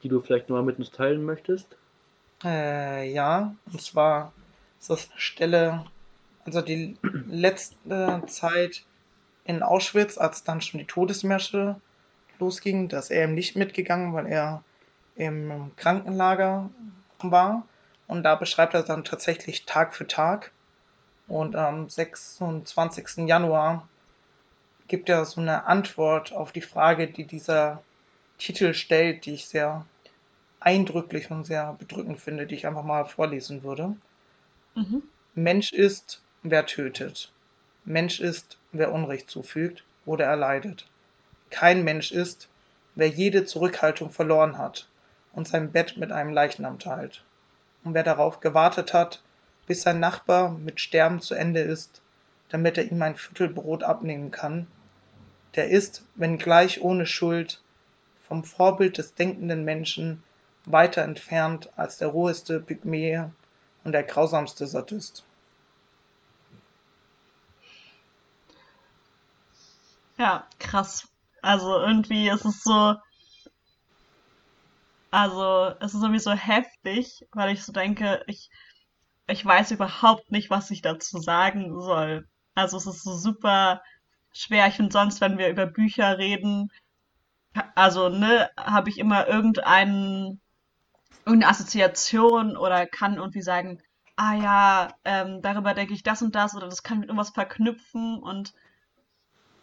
die du vielleicht mal mit uns teilen möchtest? Äh, ja, und zwar ist das eine Stelle, also die letzte Zeit in Auschwitz, als dann schon die Todesmärsche losging, da ist er eben nicht mitgegangen, weil er im Krankenlager war. Und da beschreibt er dann tatsächlich Tag für Tag. Und am 26. Januar gibt er so eine Antwort auf die Frage, die dieser Titel stellt, die ich sehr eindrücklich und sehr bedrückend finde, die ich einfach mal vorlesen würde. Mhm. Mensch ist, wer tötet. Mensch ist, wer Unrecht zufügt oder erleidet. Kein Mensch ist, wer jede Zurückhaltung verloren hat und sein Bett mit einem Leichnam teilt. Und wer darauf gewartet hat, bis sein Nachbar mit Sterben zu Ende ist, damit er ihm ein Viertel Brot abnehmen kann, der ist, wenngleich ohne Schuld, vom Vorbild des denkenden Menschen weiter entfernt als der roheste Pygmäe und der grausamste Sadist. Ja, krass. Also irgendwie ist es so, also es ist sowieso heftig, weil ich so denke, ich, ich weiß überhaupt nicht, was ich dazu sagen soll. Also es ist so super schwer. Ich finde sonst, wenn wir über Bücher reden, also ne, habe ich immer irgendeinen irgendeine Assoziation oder kann irgendwie sagen, ah ja, ähm, darüber denke ich das und das oder das kann mit irgendwas verknüpfen und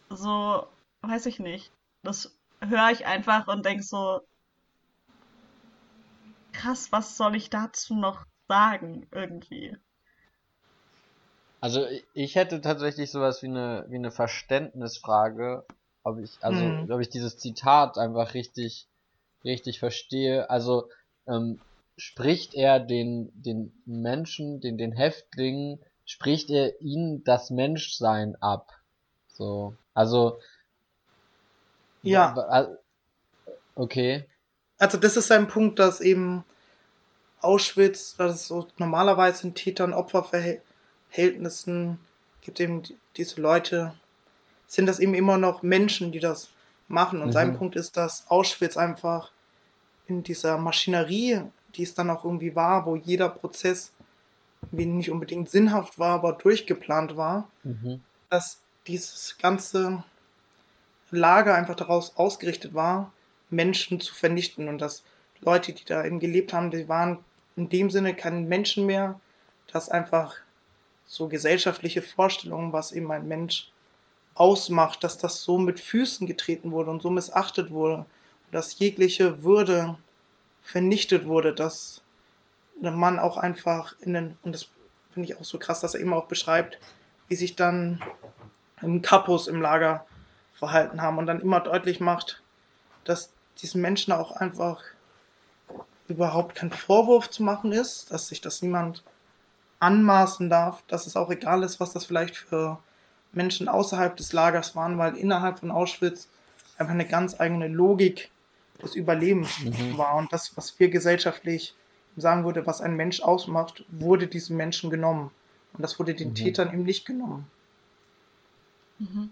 so, weiß ich nicht. Das höre ich einfach und denke so, krass, was soll ich dazu noch sagen irgendwie? Also ich hätte tatsächlich sowas wie eine, wie eine Verständnisfrage, ob ich, also hm. ob ich dieses Zitat einfach richtig, richtig verstehe. Also ähm, spricht er den, den Menschen, den, den Häftlingen, spricht er ihnen das Menschsein ab. So. Also. Ja. Okay. Also das ist ein Punkt, dass eben Auschwitz, dass es so normalerweise in Täter- und Opferverhältnissen gibt eben diese Leute, sind das eben immer noch Menschen, die das machen. Und mhm. sein Punkt ist, dass Auschwitz einfach in dieser Maschinerie, die es dann auch irgendwie war, wo jeder Prozess wie nicht unbedingt sinnhaft war, aber durchgeplant war, mhm. dass dieses ganze Lager einfach daraus ausgerichtet war, Menschen zu vernichten und dass Leute, die da eben gelebt haben, die waren in dem Sinne keine Menschen mehr, dass einfach so gesellschaftliche Vorstellungen, was eben ein Mensch ausmacht, dass das so mit Füßen getreten wurde und so missachtet wurde dass jegliche Würde vernichtet wurde, dass der Mann auch einfach in den, und das finde ich auch so krass, dass er eben auch beschreibt, wie sich dann im Kapus im Lager verhalten haben und dann immer deutlich macht, dass diesen Menschen auch einfach überhaupt kein Vorwurf zu machen ist, dass sich das niemand anmaßen darf, dass es auch egal ist, was das vielleicht für Menschen außerhalb des Lagers waren, weil innerhalb von Auschwitz einfach eine ganz eigene Logik des Überlebens Mhm. war und das, was wir gesellschaftlich sagen würde, was ein Mensch ausmacht, wurde diesen Menschen genommen. Und das wurde den Mhm. Tätern eben nicht genommen. Mhm.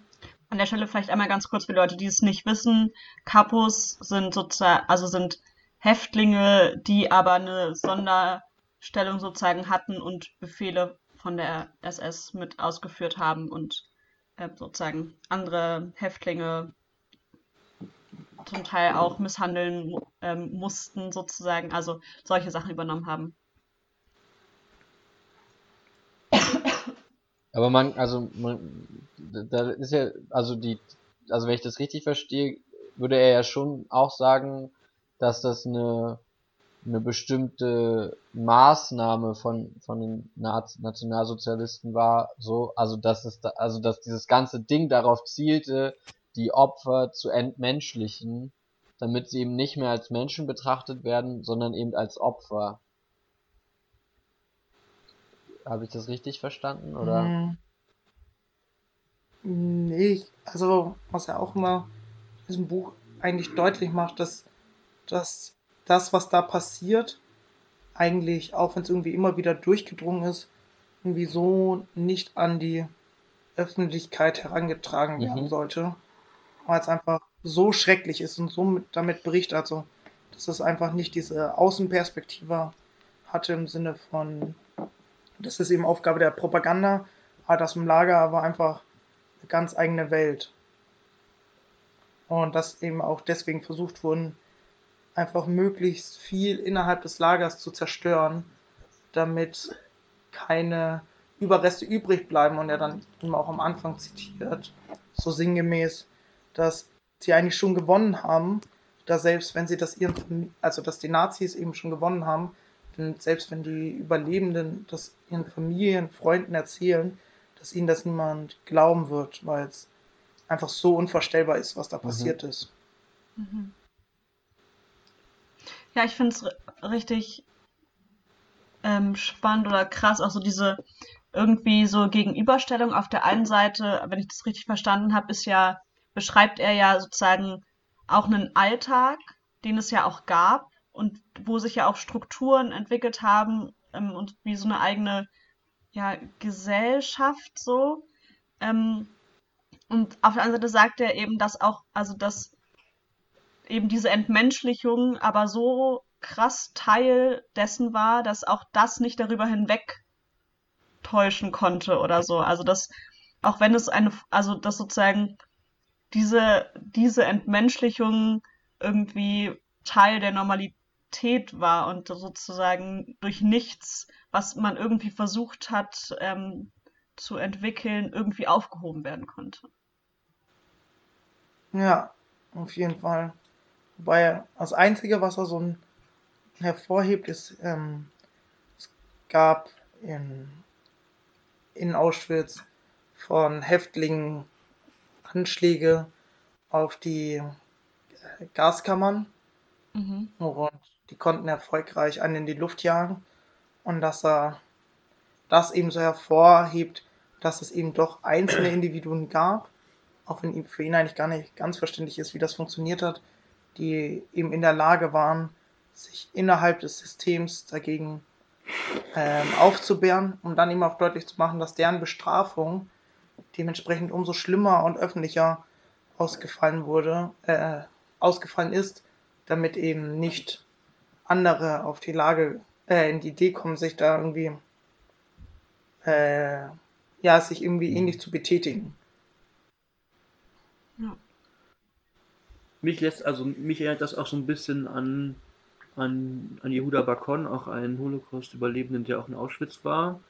An der Stelle vielleicht einmal ganz kurz für Leute, die es nicht wissen. Kapus sind sozusagen, also sind Häftlinge, die aber eine Sonderstellung sozusagen hatten und Befehle von der SS mit ausgeführt haben und äh, sozusagen andere Häftlinge zum Teil auch misshandeln ähm, mussten sozusagen, also solche Sachen übernommen haben. Aber man, also man, da ist ja, also die, also wenn ich das richtig verstehe, würde er ja schon auch sagen, dass das eine, eine bestimmte Maßnahme von, von den Nationalsozialisten war, so, also dass es da, also dass dieses ganze Ding darauf zielte, die Opfer zu entmenschlichen, damit sie eben nicht mehr als Menschen betrachtet werden, sondern eben als Opfer. Habe ich das richtig verstanden, oder? Hm. Nee, also was er auch immer in diesem Buch eigentlich deutlich macht, dass, dass das, was da passiert, eigentlich, auch wenn es irgendwie immer wieder durchgedrungen ist, irgendwie so nicht an die Öffentlichkeit herangetragen werden Mhm. sollte, weil es einfach so schrecklich ist und so mit, damit berichtet, also dass es einfach nicht diese Außenperspektive hatte im Sinne von, das ist eben Aufgabe der Propaganda, aber das im Lager war einfach eine ganz eigene Welt. Und dass eben auch deswegen versucht wurden, einfach möglichst viel innerhalb des Lagers zu zerstören, damit keine Überreste übrig bleiben. Und er dann immer auch am Anfang zitiert, so sinngemäß, dass sie eigentlich schon gewonnen haben, da selbst wenn sie das ihren, also dass die Nazis eben schon gewonnen haben, denn selbst wenn die Überlebenden das ihren Familien, Freunden erzählen, dass ihnen das niemand glauben wird, weil es einfach so unvorstellbar ist, was da passiert ist. Mhm. Ja, ich finde es richtig ähm, spannend oder krass, auch so diese irgendwie so Gegenüberstellung. Auf der einen Seite, wenn ich das richtig verstanden habe, ist ja, beschreibt er ja sozusagen auch einen Alltag, den es ja auch gab und wo sich ja auch Strukturen entwickelt haben ähm, und wie so eine eigene ja, Gesellschaft so. Ähm, und auf der anderen Seite sagt er eben, dass auch, also dass eben diese Entmenschlichung aber so krass Teil dessen war, dass auch das nicht darüber hinweg täuschen konnte oder so. Also dass, auch wenn es eine, also dass sozusagen diese, diese Entmenschlichung irgendwie Teil der Normalität war und sozusagen durch nichts, was man irgendwie versucht hat ähm, zu entwickeln, irgendwie aufgehoben werden konnte. Ja, auf jeden Fall. Wobei das Einzige, was er so ein- hervorhebt, ist, ähm, es gab in, in Auschwitz von Häftlingen Anschläge auf die äh, Gaskammern Mhm. und die konnten erfolgreich einen in die Luft jagen. Und dass er das eben so hervorhebt, dass es eben doch einzelne Individuen gab, auch wenn ihm für ihn eigentlich gar nicht ganz verständlich ist, wie das funktioniert hat, die eben in der Lage waren, sich innerhalb des Systems dagegen ähm, aufzubehren, um dann eben auch deutlich zu machen, dass deren Bestrafung dementsprechend umso schlimmer und öffentlicher ausgefallen wurde, äh, ausgefallen ist, damit eben nicht andere auf die Lage, äh, in die Idee kommen, sich da irgendwie, äh, ja, sich irgendwie ähnlich zu betätigen. Ja. Mich lässt, also mich erinnert das auch so ein bisschen an, an, an Yehuda Bakon, auch einen Holocaust-Überlebenden, der auch in Auschwitz war.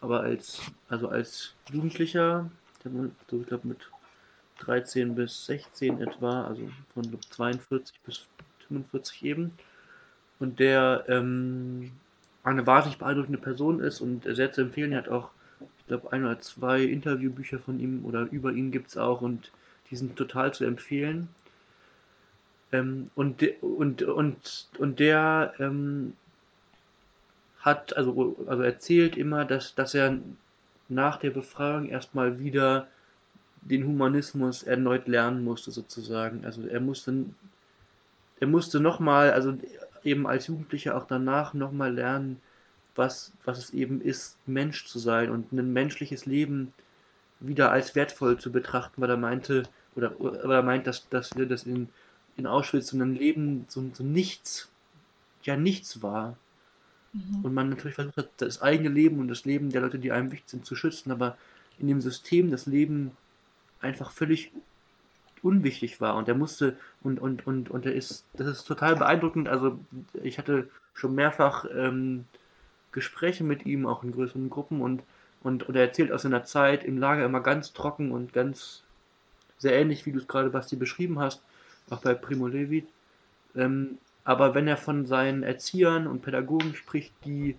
Aber als, also als Jugendlicher, der war so, ich glaube mit 13 bis 16 etwa, also von glaub, 42 bis 45 eben. Und der ähm, eine wahnsinnig beeindruckende Person ist und sehr zu empfehlen. Er hat auch, ich glaube, ein oder zwei Interviewbücher von ihm oder über ihn gibt es auch und die sind total zu empfehlen. Ähm, und, und, und, und der ähm, hat, also, also erzählt immer, dass, dass er nach der Befreiung erstmal wieder den Humanismus erneut lernen musste, sozusagen. Also er musste, er musste nochmal, also eben als Jugendlicher auch danach nochmal lernen, was, was es eben ist, Mensch zu sein und ein menschliches Leben wieder als wertvoll zu betrachten, weil er meinte, oder, oder er meint, dass, dass wir das in, in Auschwitz so ein Leben, so, so nichts, ja nichts war. Mhm. Und man natürlich versucht hat, das eigene Leben und das Leben der Leute, die einem wichtig sind, zu schützen, aber in dem System das Leben einfach völlig unwichtig war. Und er musste und und und und er ist das ist total beeindruckend. Also ich hatte schon mehrfach ähm, Gespräche mit ihm auch in größeren Gruppen. Und und und er erzählt aus seiner Zeit im Lager immer ganz trocken und ganz sehr ähnlich wie du es gerade Basti beschrieben hast auch bei Primo Levi. Ähm, aber wenn er von seinen Erziehern und Pädagogen spricht die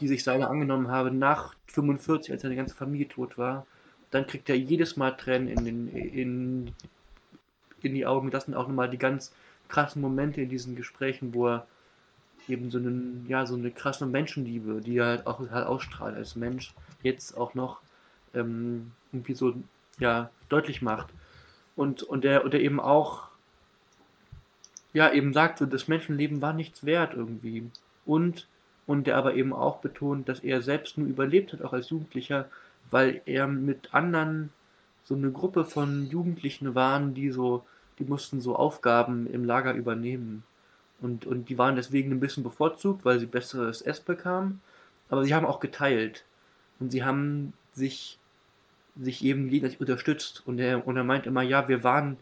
die sich seiner angenommen haben nach 45 als seine ganze Familie tot war dann kriegt er jedes Mal Tränen in, den, in, in die Augen. Das sind auch nochmal die ganz krassen Momente in diesen Gesprächen, wo er eben so einen, ja, so eine krasse Menschenliebe, die er halt auch halt ausstrahlt als Mensch, jetzt auch noch ähm, irgendwie so ja, deutlich macht. Und, und der, und der eben auch ja, eben sagt, so, das Menschenleben war nichts wert irgendwie. Und, und der aber eben auch betont, dass er selbst nur überlebt hat, auch als Jugendlicher, weil er mit anderen so eine Gruppe von Jugendlichen waren, die so, die mussten so Aufgaben im Lager übernehmen. Und, und die waren deswegen ein bisschen bevorzugt, weil sie besseres Essen bekamen. Aber sie haben auch geteilt. Und sie haben sich, sich eben gegenseitig unterstützt. Und er, und er meint immer, ja, wir waren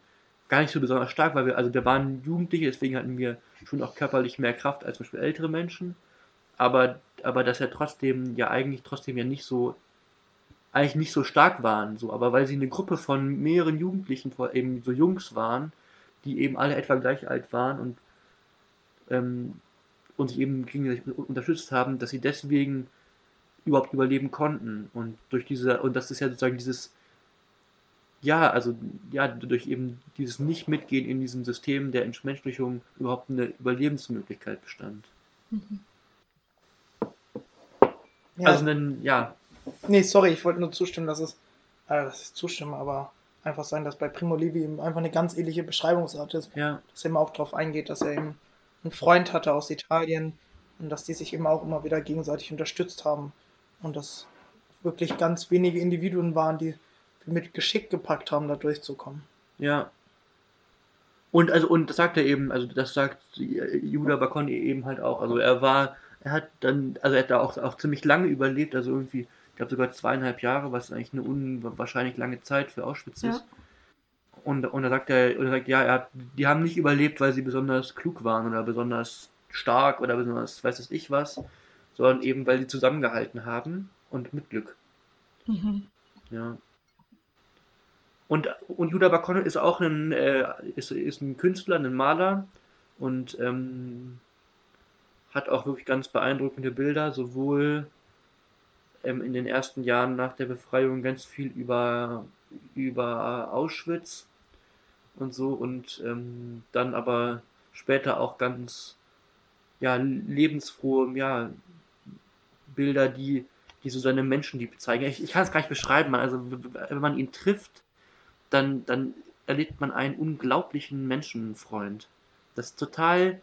gar nicht so besonders stark, weil wir, also wir waren Jugendliche, deswegen hatten wir schon auch körperlich mehr Kraft als zum Beispiel ältere Menschen. Aber, aber dass er trotzdem, ja eigentlich trotzdem ja nicht so eigentlich nicht so stark waren, so, aber weil sie eine Gruppe von mehreren Jugendlichen, eben so Jungs waren, die eben alle etwa gleich alt waren und, ähm, und sich eben gegenseitig unterstützt haben, dass sie deswegen überhaupt überleben konnten. Und durch diese, und das ist ja sozusagen dieses, ja, also ja, durch eben dieses Nicht-Mitgehen in diesem System der Entmenschlichung überhaupt eine Überlebensmöglichkeit bestand. Mhm. Ja. Also ein, ja, Nee, sorry, ich wollte nur zustimmen, dass es, äh, das ist zustimmen, aber einfach sein, dass bei Primo Levi eben einfach eine ganz ähnliche Beschreibungsart ist. Ja. Dass er immer auch darauf eingeht, dass er eben einen Freund hatte aus Italien und dass die sich eben auch immer wieder gegenseitig unterstützt haben. Und dass wirklich ganz wenige Individuen waren, die mit Geschick gepackt haben, da durchzukommen. Ja. Und also und das sagt er eben, also das sagt Judah Bacconi eben halt auch. Also er war, er hat dann, also er hat da auch, auch ziemlich lange überlebt, also irgendwie ich glaube sogar zweieinhalb Jahre, was eigentlich eine unwahrscheinlich lange Zeit für Auschwitz ja. ist. Und, und da sagt er, und er sagt, ja, er hat, die haben nicht überlebt, weil sie besonders klug waren oder besonders stark oder besonders weiß es ich was, sondern eben, weil sie zusammengehalten haben und mit Glück. Mhm. Ja. Und, und Judah Bakone ist auch ein, äh, ist, ist ein Künstler, ein Maler und ähm, hat auch wirklich ganz beeindruckende Bilder, sowohl ähm, in den ersten Jahren nach der Befreiung ganz viel über, über Auschwitz und so und ähm, dann aber später auch ganz ja, lebensfrohe ja, Bilder, die, die so seine Menschenliebe zeigen. Ich, ich kann es gar nicht beschreiben, also wenn man ihn trifft, dann, dann erlebt man einen unglaublichen Menschenfreund. Das ist total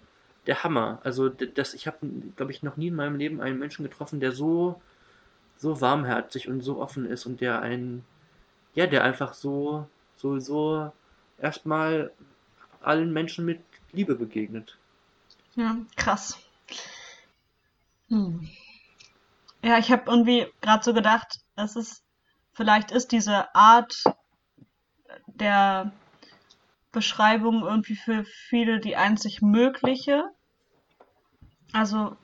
der Hammer. Also das, ich habe, glaube ich, noch nie in meinem Leben einen Menschen getroffen, der so so warmherzig und so offen ist und der einen, ja, der einfach so, so, so erstmal allen Menschen mit Liebe begegnet. Ja, krass. Hm. Ja, ich habe irgendwie gerade so gedacht, es ist, vielleicht ist diese Art der Beschreibung irgendwie für viele die einzig mögliche. Also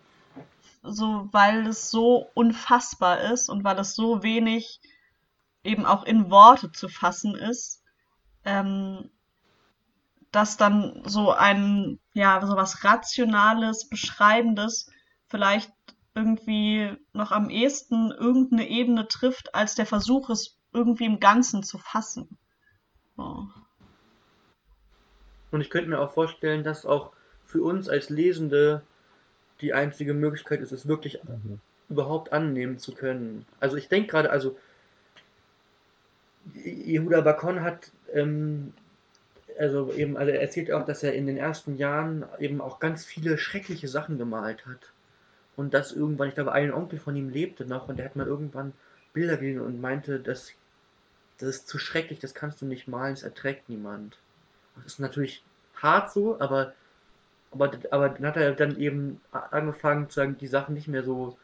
so weil es so unfassbar ist und weil es so wenig eben auch in Worte zu fassen ist, ähm, dass dann so ein, ja, so was Rationales, Beschreibendes vielleicht irgendwie noch am ehesten irgendeine Ebene trifft, als der Versuch, es irgendwie im Ganzen zu fassen. So. Und ich könnte mir auch vorstellen, dass auch für uns als Lesende die einzige Möglichkeit ist, es wirklich Mhm. überhaupt annehmen zu können. Also ich denke gerade, also Yehuda Bakon hat ähm, also eben, also er erzählt auch, dass er in den ersten Jahren eben auch ganz viele schreckliche Sachen gemalt hat. Und dass irgendwann, ich glaube, ein Onkel von ihm lebte noch und der hat mal irgendwann Bilder gesehen und meinte, dass das ist zu schrecklich, das kannst du nicht malen, das erträgt niemand. Das ist natürlich hart so, aber, aber, aber dann hat er dann eben angefangen, sagen, die Sachen nicht mehr so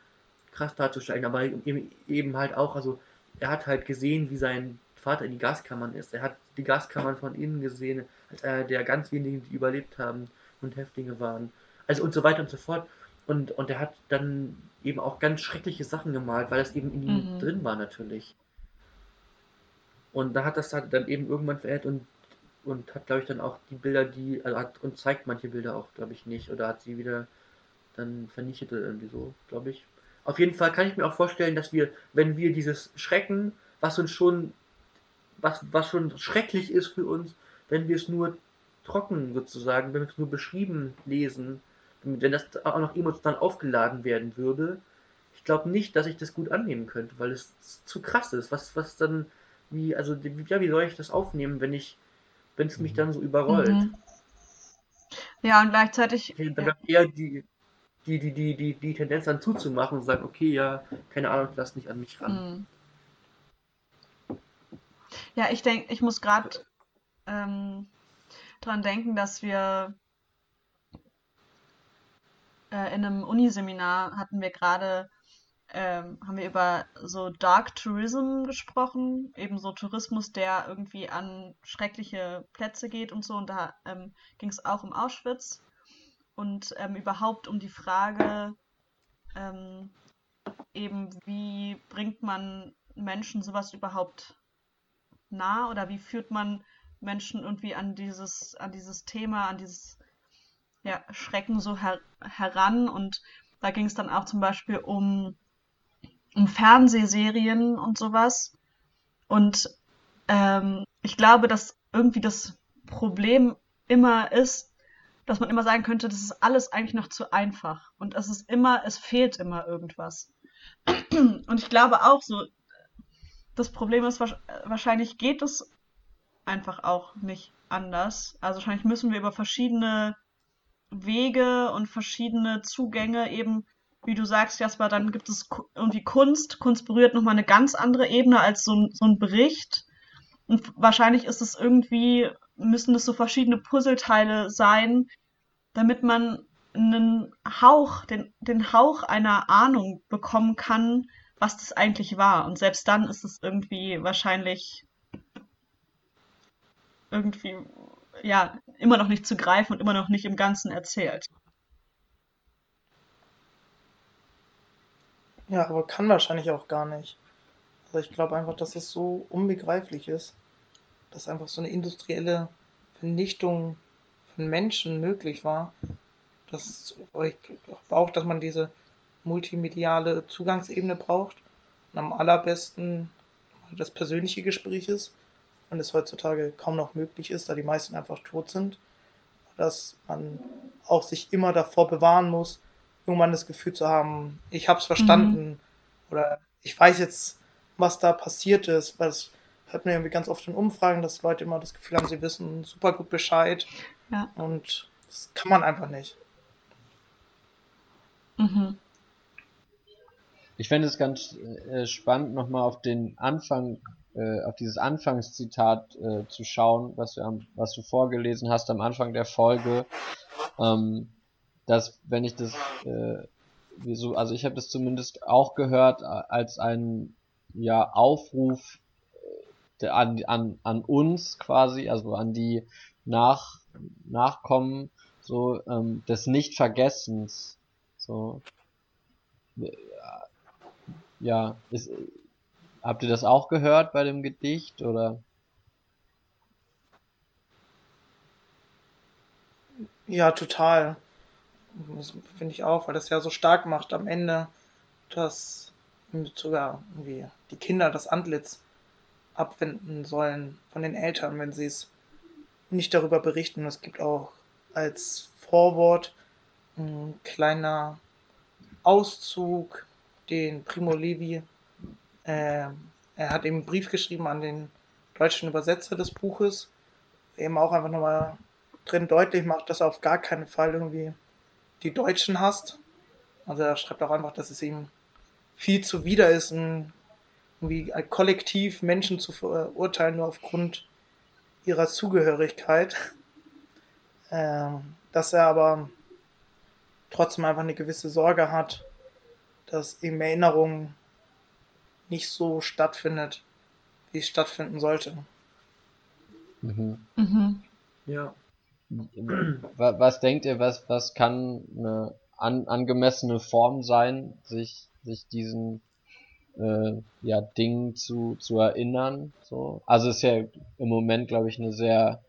krass darzustellen, aber eben, eben halt auch, also er hat halt gesehen, wie sein Vater in die Gaskammern ist. Er hat die Gaskammern von innen gesehen, als einer der ganz wenigen, die überlebt haben und Häftlinge waren. Also und so weiter und so fort. Und, und er hat dann eben auch ganz schreckliche Sachen gemalt, weil das eben in ihm Mhm. drin war natürlich. Und da hat das halt dann eben irgendwann verehrt und, und hat, glaube ich, dann auch die Bilder, die, also hat, und zeigt manche Bilder auch, glaube ich, nicht. Oder hat sie wieder dann vernichtet oder irgendwie so, glaube ich. Auf jeden Fall kann ich mir auch vorstellen, dass wir, wenn wir dieses Schrecken, was uns schon, was, was schon schrecklich ist für uns, wenn wir es nur trocken sozusagen, wenn wir es nur beschrieben lesen, wenn das auch noch emotional aufgeladen werden würde, ich glaube nicht, dass ich das gut annehmen könnte, weil es zu krass ist. Was, was dann, wie, also, wie, ja, wie soll ich das aufnehmen, wenn ich, wenn es mich dann so überrollt? Mhm. Ja, und gleichzeitig. Okay, dann ja. eher die, die, die, die, die, die Tendenz dann zuzumachen und sagen, okay, ja, keine Ahnung, lass nicht an mich ran. Mhm. Ja, ich denke, ich muss gerade ähm, dran denken, dass wir äh, in einem Uniseminar hatten wir gerade, ähm, haben wir über so Dark Tourism gesprochen, eben so Tourismus, der irgendwie an schreckliche Plätze geht und so. Und da ähm, ging es auch um Auschwitz und ähm, überhaupt um die Frage, ähm, eben wie bringt man Menschen sowas überhaupt nah oder wie führt man Menschen irgendwie an dieses, an dieses Thema, an dieses ja, Schrecken so her heran und da ging es dann auch zum Beispiel um, um Fernsehserien und sowas und ähm, ich glaube, dass irgendwie das Problem immer ist, dass man immer sagen könnte, das ist alles eigentlich noch zu einfach und es ist immer, es fehlt immer irgendwas. Und ich glaube auch so, das Problem ist, wahrscheinlich geht es einfach auch nicht anders. Also wahrscheinlich müssen wir über verschiedene Wege und verschiedene Zugänge eben, wie du sagst, Jasper, dann gibt es irgendwie Kunst. Kunst berührt nochmal eine ganz andere Ebene als so so ein Bericht. Und wahrscheinlich ist es irgendwie, müssen es so verschiedene Puzzleteile sein, damit man einen Hauch, den, den Hauch einer Ahnung bekommen kann, was das eigentlich war. Und selbst dann ist es irgendwie wahrscheinlich irgendwie, ja, immer noch nicht zu greifen und immer noch nicht im Ganzen erzählt. Ja, aber kann wahrscheinlich auch gar nicht. Also ich glaube einfach, dass es so unbegreiflich ist, dass einfach so eine industrielle Vernichtung von Menschen möglich war. Das, ich auch, dass man diese multimediale Zugangsebene braucht. Und am allerbesten das persönliche Gespräch ist. Und es heutzutage kaum noch möglich ist, da die meisten einfach tot sind. Dass man auch sich immer davor bewahren muss, irgendwann das Gefühl zu haben, ich habe es verstanden. Mhm. Oder ich weiß jetzt, was da passiert ist. Weil es hört man irgendwie ganz oft in Umfragen, dass Leute immer das Gefühl haben, sie wissen super gut Bescheid. Ja. Und das kann man einfach nicht. Mhm. Ich fände es ganz äh, spannend, nochmal auf den Anfang, äh, auf dieses Anfangszitat äh, zu schauen, was du, am, was du vorgelesen hast am Anfang der Folge. Ähm, dass, wenn ich das, äh, wieso, also ich habe das zumindest auch gehört als ein ja, Aufruf äh, an, an, an uns quasi, also an die Nach, Nachkommen, so ähm, des Nichtvergessens. So, ja, ist, habt ihr das auch gehört bei dem Gedicht oder? Ja, total. Das finde ich auch, weil das ja so stark macht am Ende, dass sogar irgendwie die Kinder das Antlitz abwenden sollen von den Eltern, wenn sie es nicht darüber berichten. Es gibt auch als Vorwort ein kleiner Auszug, den Primo Levi, äh, er hat eben einen Brief geschrieben an den deutschen Übersetzer des Buches, eben auch einfach nochmal drin deutlich macht, dass er auf gar keinen Fall irgendwie die Deutschen hasst. Also er schreibt auch einfach, dass es ihm viel zuwider ist, ein, irgendwie kollektiv Menschen zu verurteilen, nur aufgrund ihrer Zugehörigkeit. Ähm, dass er aber trotzdem einfach eine gewisse Sorge hat, dass eben Erinnerung nicht so stattfindet, wie es stattfinden sollte. Mhm. Mhm. Ja. Wa- Was denkt ihr, was, was kann eine an, angemessene Form sein, sich, sich diesen äh, ja, Dingen zu, zu erinnern? So? Also ist ja im Moment, glaube ich, eine sehr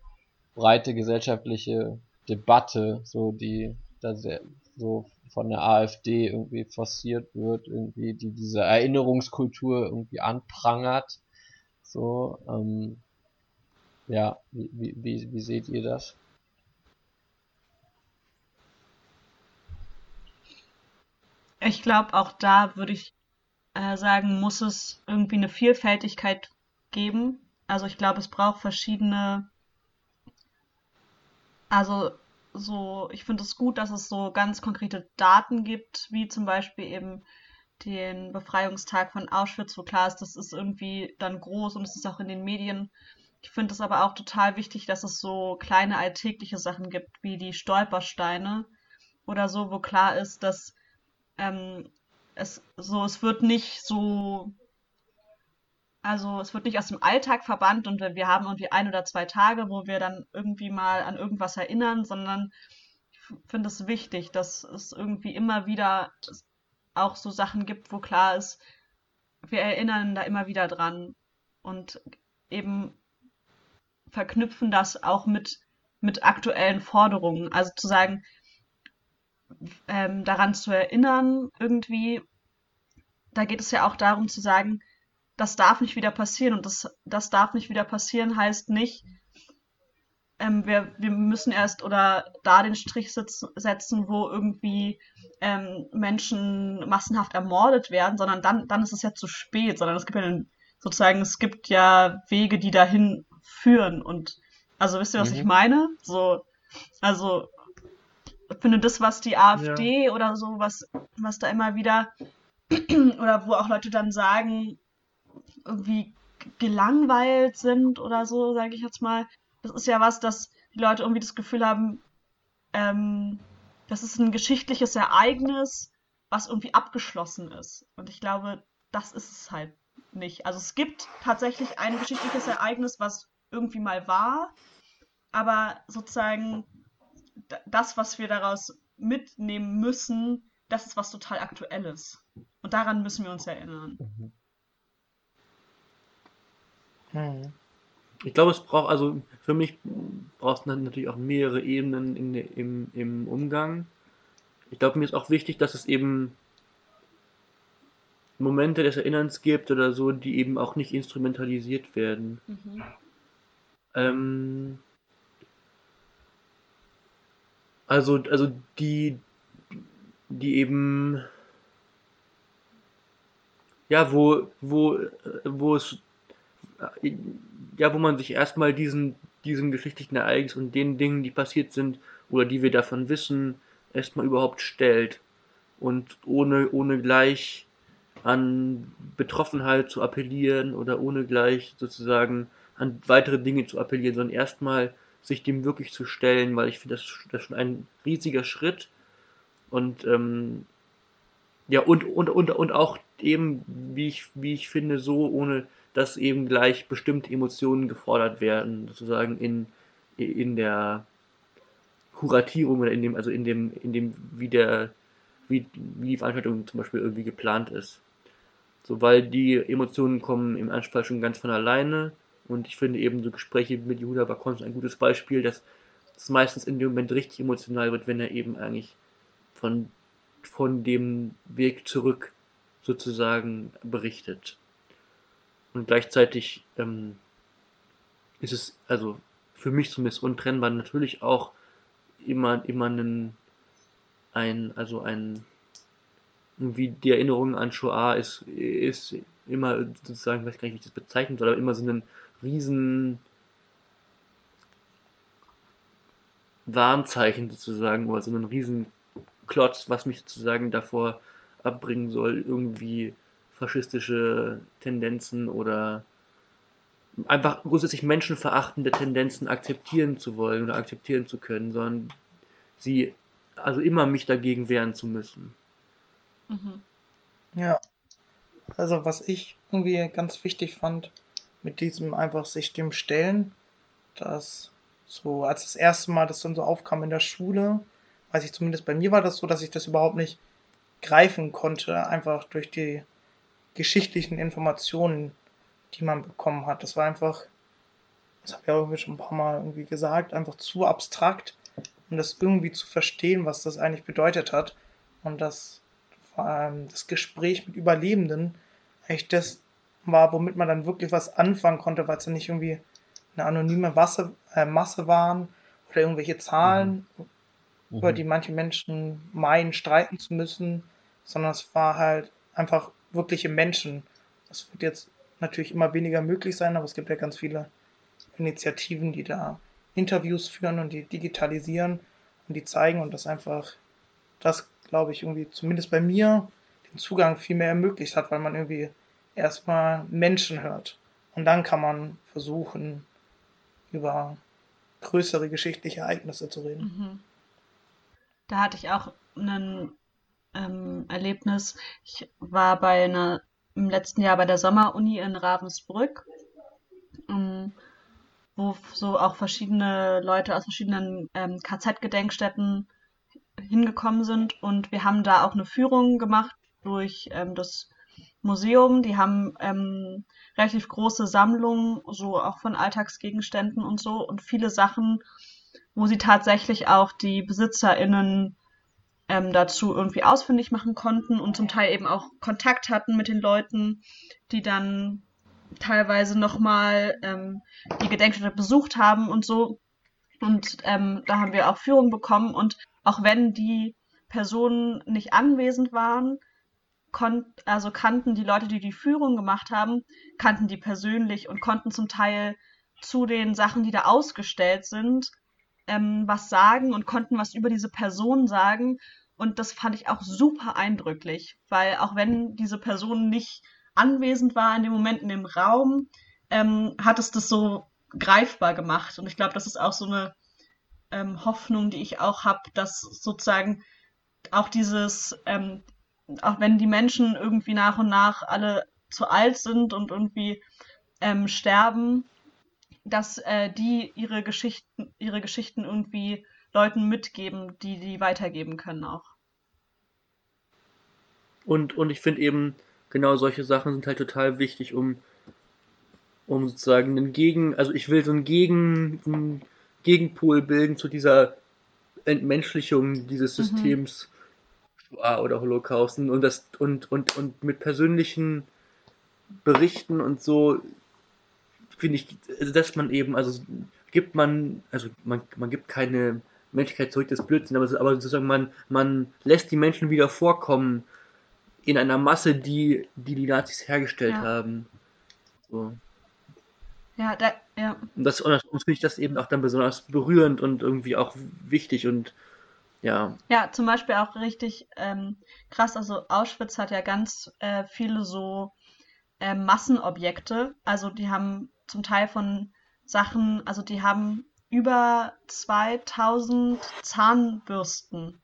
breite gesellschaftliche Debatte, so die da sehr, so von der AfD irgendwie forciert wird, irgendwie die diese Erinnerungskultur irgendwie anprangert. So, ähm, ja, wie, wie, wie, wie seht ihr das? Ich glaube, auch da würde ich äh, sagen, muss es irgendwie eine Vielfältigkeit geben. Also ich glaube, es braucht verschiedene, also so, ich finde es gut, dass es so ganz konkrete Daten gibt, wie zum Beispiel eben den Befreiungstag von Auschwitz, wo klar ist, das ist irgendwie dann groß und es ist auch in den Medien. Ich finde es aber auch total wichtig, dass es so kleine alltägliche Sachen gibt, wie die Stolpersteine oder so, wo klar ist, dass ähm, es so, es wird nicht so, also es wird nicht aus dem Alltag verbannt und wir haben irgendwie ein oder zwei Tage, wo wir dann irgendwie mal an irgendwas erinnern, sondern ich finde es wichtig, dass es irgendwie immer wieder auch so Sachen gibt, wo klar ist, wir erinnern da immer wieder dran und eben verknüpfen das auch mit, mit aktuellen Forderungen. Also zu sagen, ähm, daran zu erinnern, irgendwie, da geht es ja auch darum zu sagen, das darf nicht wieder passieren. Und das, das darf nicht wieder passieren heißt nicht, ähm, wir, wir müssen erst oder da den Strich setzen, wo irgendwie ähm, Menschen massenhaft ermordet werden, sondern dann, dann ist es ja zu spät, sondern es gibt ja einen, sozusagen, es gibt ja Wege, die dahin führen. Und also wisst ihr, was Mhm. ich meine? So, also finde das, was die AfD oder so, was, was da immer wieder, oder wo auch Leute dann sagen, irgendwie gelangweilt sind oder so, sage ich jetzt mal. Das ist ja was, dass die Leute irgendwie das Gefühl haben, ähm, das ist ein geschichtliches Ereignis, was irgendwie abgeschlossen ist. Und ich glaube, das ist es halt nicht. Also es gibt tatsächlich ein geschichtliches Ereignis, was irgendwie mal war, aber sozusagen das, was wir daraus mitnehmen müssen, das ist was total Aktuelles. Und daran müssen wir uns erinnern. Hm. Ich glaube, es braucht, also für mich braucht es natürlich auch mehrere Ebenen in, im, im Umgang. Ich glaube, mir ist auch wichtig, dass es eben Momente des Erinnerns gibt oder so, die eben auch nicht instrumentalisiert werden. Mhm. Ähm, also, also die, die eben, ja, wo, wo, wo es, ja, wo man sich erstmal diesen, diesem geschichtlichen Ereignis und den Dingen, die passiert sind oder die wir davon wissen, erstmal überhaupt stellt und ohne, ohne gleich an Betroffenheit zu appellieren oder ohne gleich sozusagen an weitere Dinge zu appellieren, sondern erstmal sich dem wirklich zu stellen, weil ich finde, das, das ist schon ein riesiger Schritt und ähm, ja, und, und, und, und auch eben, wie ich, wie ich finde, so, ohne dass eben gleich bestimmte Emotionen gefordert werden, sozusagen in, in der Kuratierung oder in dem, also in dem, in dem, wie der, wie, wie die Veranstaltung zum Beispiel irgendwie geplant ist. So, weil die Emotionen kommen im Anfall schon ganz von alleine und ich finde eben so Gespräche mit Yehuda Bakon ein gutes Beispiel, dass es meistens in dem Moment richtig emotional wird, wenn er eben eigentlich von, von dem Weg zurück sozusagen berichtet. Und gleichzeitig ähm, ist es, also für mich zumindest untrennbar, natürlich auch immer, immer ein, ein, also ein, wie die Erinnerung an Shoah ist, ist immer sozusagen, weiß gar nicht, wie ich das bezeichnen soll, aber immer so ein riesen Warnzeichen sozusagen oder so ein riesen Klotz, was mich sozusagen davor abbringen soll, irgendwie faschistische Tendenzen oder einfach grundsätzlich menschenverachtende Tendenzen akzeptieren zu wollen oder akzeptieren zu können, sondern sie also immer mich dagegen wehren zu müssen. Mhm. Ja. Also was ich irgendwie ganz wichtig fand, mit diesem einfach sich dem stellen, dass so als das erste Mal das dann so aufkam in der Schule, weiß ich zumindest bei mir war das so, dass ich das überhaupt nicht greifen konnte, einfach durch die geschichtlichen Informationen, die man bekommen hat. Das war einfach, das habe ich irgendwie schon ein paar Mal irgendwie gesagt, einfach zu abstrakt, um das irgendwie zu verstehen, was das eigentlich bedeutet hat. Und das, ähm, das Gespräch mit Überlebenden eigentlich das war, womit man dann wirklich was anfangen konnte, weil es dann nicht irgendwie eine anonyme Masse, äh, Masse waren oder irgendwelche Zahlen, mhm. über die manche Menschen meinen, streiten zu müssen, sondern es war halt einfach wirkliche Menschen. Das wird jetzt natürlich immer weniger möglich sein, aber es gibt ja ganz viele Initiativen, die da Interviews führen und die digitalisieren und die zeigen und das einfach, das glaube ich irgendwie zumindest bei mir den Zugang viel mehr ermöglicht hat, weil man irgendwie erstmal Menschen hört und dann kann man versuchen, über größere geschichtliche Ereignisse zu reden. Mhm. Da hatte ich auch ein ähm, Erlebnis. Ich war bei einer im letzten Jahr bei der Sommeruni in Ravensbrück, ähm, wo so auch verschiedene Leute aus verschiedenen ähm, KZ-Gedenkstätten hingekommen sind und wir haben da auch eine Führung gemacht durch ähm, das Museum. Die haben ähm, relativ große Sammlungen, so auch von Alltagsgegenständen und so und viele Sachen, wo sie tatsächlich auch die BesitzerInnen ähm, dazu irgendwie ausfindig machen konnten und zum Teil eben auch Kontakt hatten mit den Leuten, die dann teilweise nochmal ähm, die Gedenkstätte besucht haben und so. Und ähm, da haben wir auch Führung bekommen und auch wenn die Personen nicht anwesend waren, also kannten die Leute, die die Führung gemacht haben, kannten die persönlich und konnten zum Teil zu den Sachen, die da ausgestellt sind, ähm, was sagen und konnten was über diese Person sagen. Und das fand ich auch super eindrücklich, weil auch wenn diese Person nicht anwesend war in dem Moment in dem Raum, ähm, hat es das so greifbar gemacht. Und ich glaube, das ist auch so eine ähm, Hoffnung, die ich auch habe, dass sozusagen auch dieses, ähm, auch wenn die Menschen irgendwie nach und nach alle zu alt sind und irgendwie ähm, sterben, dass äh, die ihre Geschichten, ihre Geschichten irgendwie Leuten mitgeben, die die weitergeben können auch. Und, und ich finde eben, genau solche Sachen sind halt total wichtig, um, um sozusagen einen Gegen, also ich will so einen Gegen, einen Gegenpol bilden zu dieser Entmenschlichung dieses mhm. Systems mhm. oder Holocausten und das und, und, und mit persönlichen Berichten und so finde ich, also dass man eben, also gibt man, also man, man gibt keine Menschlichkeit zurück, das Blödsinn, aber, aber sozusagen man, man lässt die Menschen wieder vorkommen in einer Masse, die die, die Nazis hergestellt ja. haben. So. Ja, da, ja. Und das, und das finde ich das eben auch dann besonders berührend und irgendwie auch wichtig und ja. Ja, zum Beispiel auch richtig ähm, krass. Also Auschwitz hat ja ganz äh, viele so äh, Massenobjekte. Also die haben zum Teil von Sachen, also die haben über 2000 Zahnbürsten.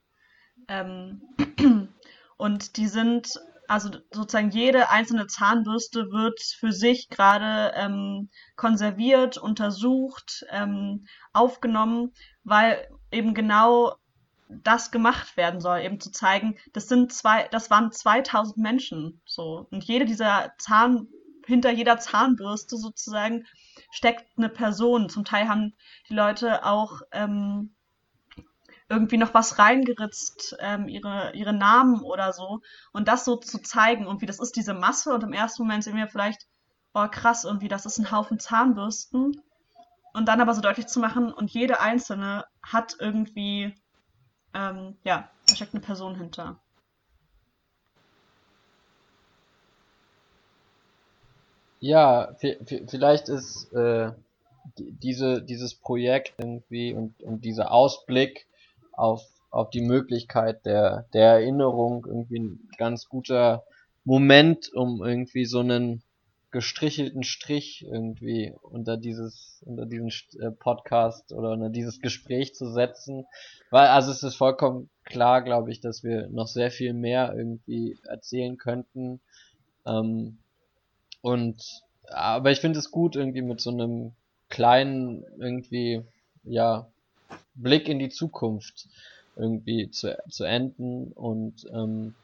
Ähm, und die sind, also sozusagen jede einzelne Zahnbürste wird für sich gerade ähm, konserviert, untersucht, ähm, aufgenommen, weil eben genau das gemacht werden soll, eben zu zeigen, das sind zwei, das waren 2000 Menschen, so. Und jede dieser Zahn, hinter jeder Zahnbürste sozusagen steckt eine Person. Zum Teil haben die Leute auch ähm, irgendwie noch was reingeritzt, ähm, ihre, ihre Namen oder so. Und das so zu zeigen, und wie das ist diese Masse. Und im ersten Moment sehen wir vielleicht, oh krass, irgendwie, das ist ein Haufen Zahnbürsten. Und dann aber so deutlich zu machen, und jede einzelne hat irgendwie, ähm, ja, da steckt eine Person hinter. Ja, vielleicht ist äh, diese, dieses Projekt irgendwie und, und dieser Ausblick auf, auf die Möglichkeit der, der Erinnerung irgendwie ein ganz guter Moment, um irgendwie so einen gestrichelten Strich irgendwie unter dieses unter diesen äh, Podcast oder unter dieses Gespräch zu setzen, weil also es ist vollkommen klar, glaube ich, dass wir noch sehr viel mehr irgendwie erzählen könnten. Ähm, und aber ich finde es gut irgendwie mit so einem kleinen irgendwie ja Blick in die Zukunft irgendwie zu, zu enden. Und ähm,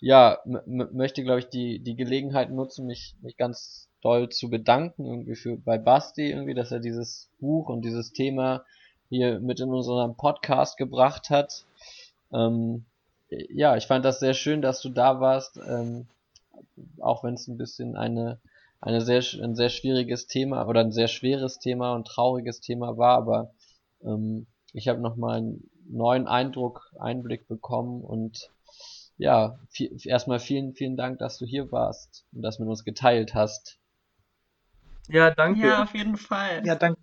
ja, möchte glaube ich die die Gelegenheit nutzen, mich mich ganz doll zu bedanken irgendwie für bei Basti irgendwie, dass er dieses Buch und dieses Thema hier mit in unseren Podcast gebracht hat. Ähm, ja, ich fand das sehr schön, dass du da warst, ähm, auch wenn es ein bisschen eine eine sehr ein sehr schwieriges Thema oder ein sehr schweres Thema und trauriges Thema war, aber ähm, ich habe nochmal einen neuen Eindruck, Einblick bekommen und ja, viel, erstmal vielen, vielen Dank, dass du hier warst und das mit uns geteilt hast. Ja, danke. Ja, auf jeden Fall. Ja, danke.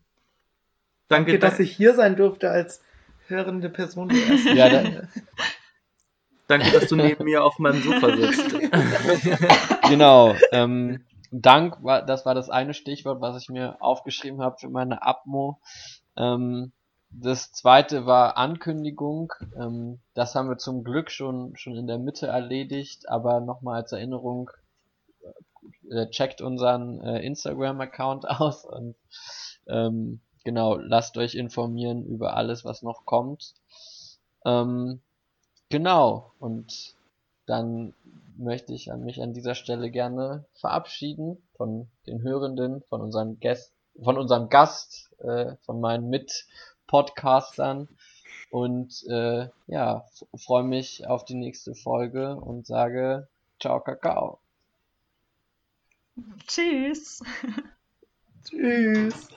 Danke, danke dass ich hier sein durfte als hörende Person. ja, da, danke, dass du neben mir auf meinem Sofa sitzt. genau. Ähm, Dank, war, das war das eine Stichwort, was ich mir aufgeschrieben habe für meine Abmo. Ähm, das zweite war Ankündigung. Ähm, das haben wir zum Glück schon, schon in der Mitte erledigt, aber nochmal als Erinnerung, äh, checkt unseren äh, Instagram-Account aus und ähm, genau, lasst euch informieren über alles, was noch kommt. Ähm, genau, und dann möchte ich mich an dieser Stelle gerne verabschieden von den Hörenden, von unseren Gästen, von unserem Gast, äh, von meinen Mit Podcastern. Und äh, ja, freue mich auf die nächste Folge und sage Ciao, Kakao. Tschüss. Tschüss.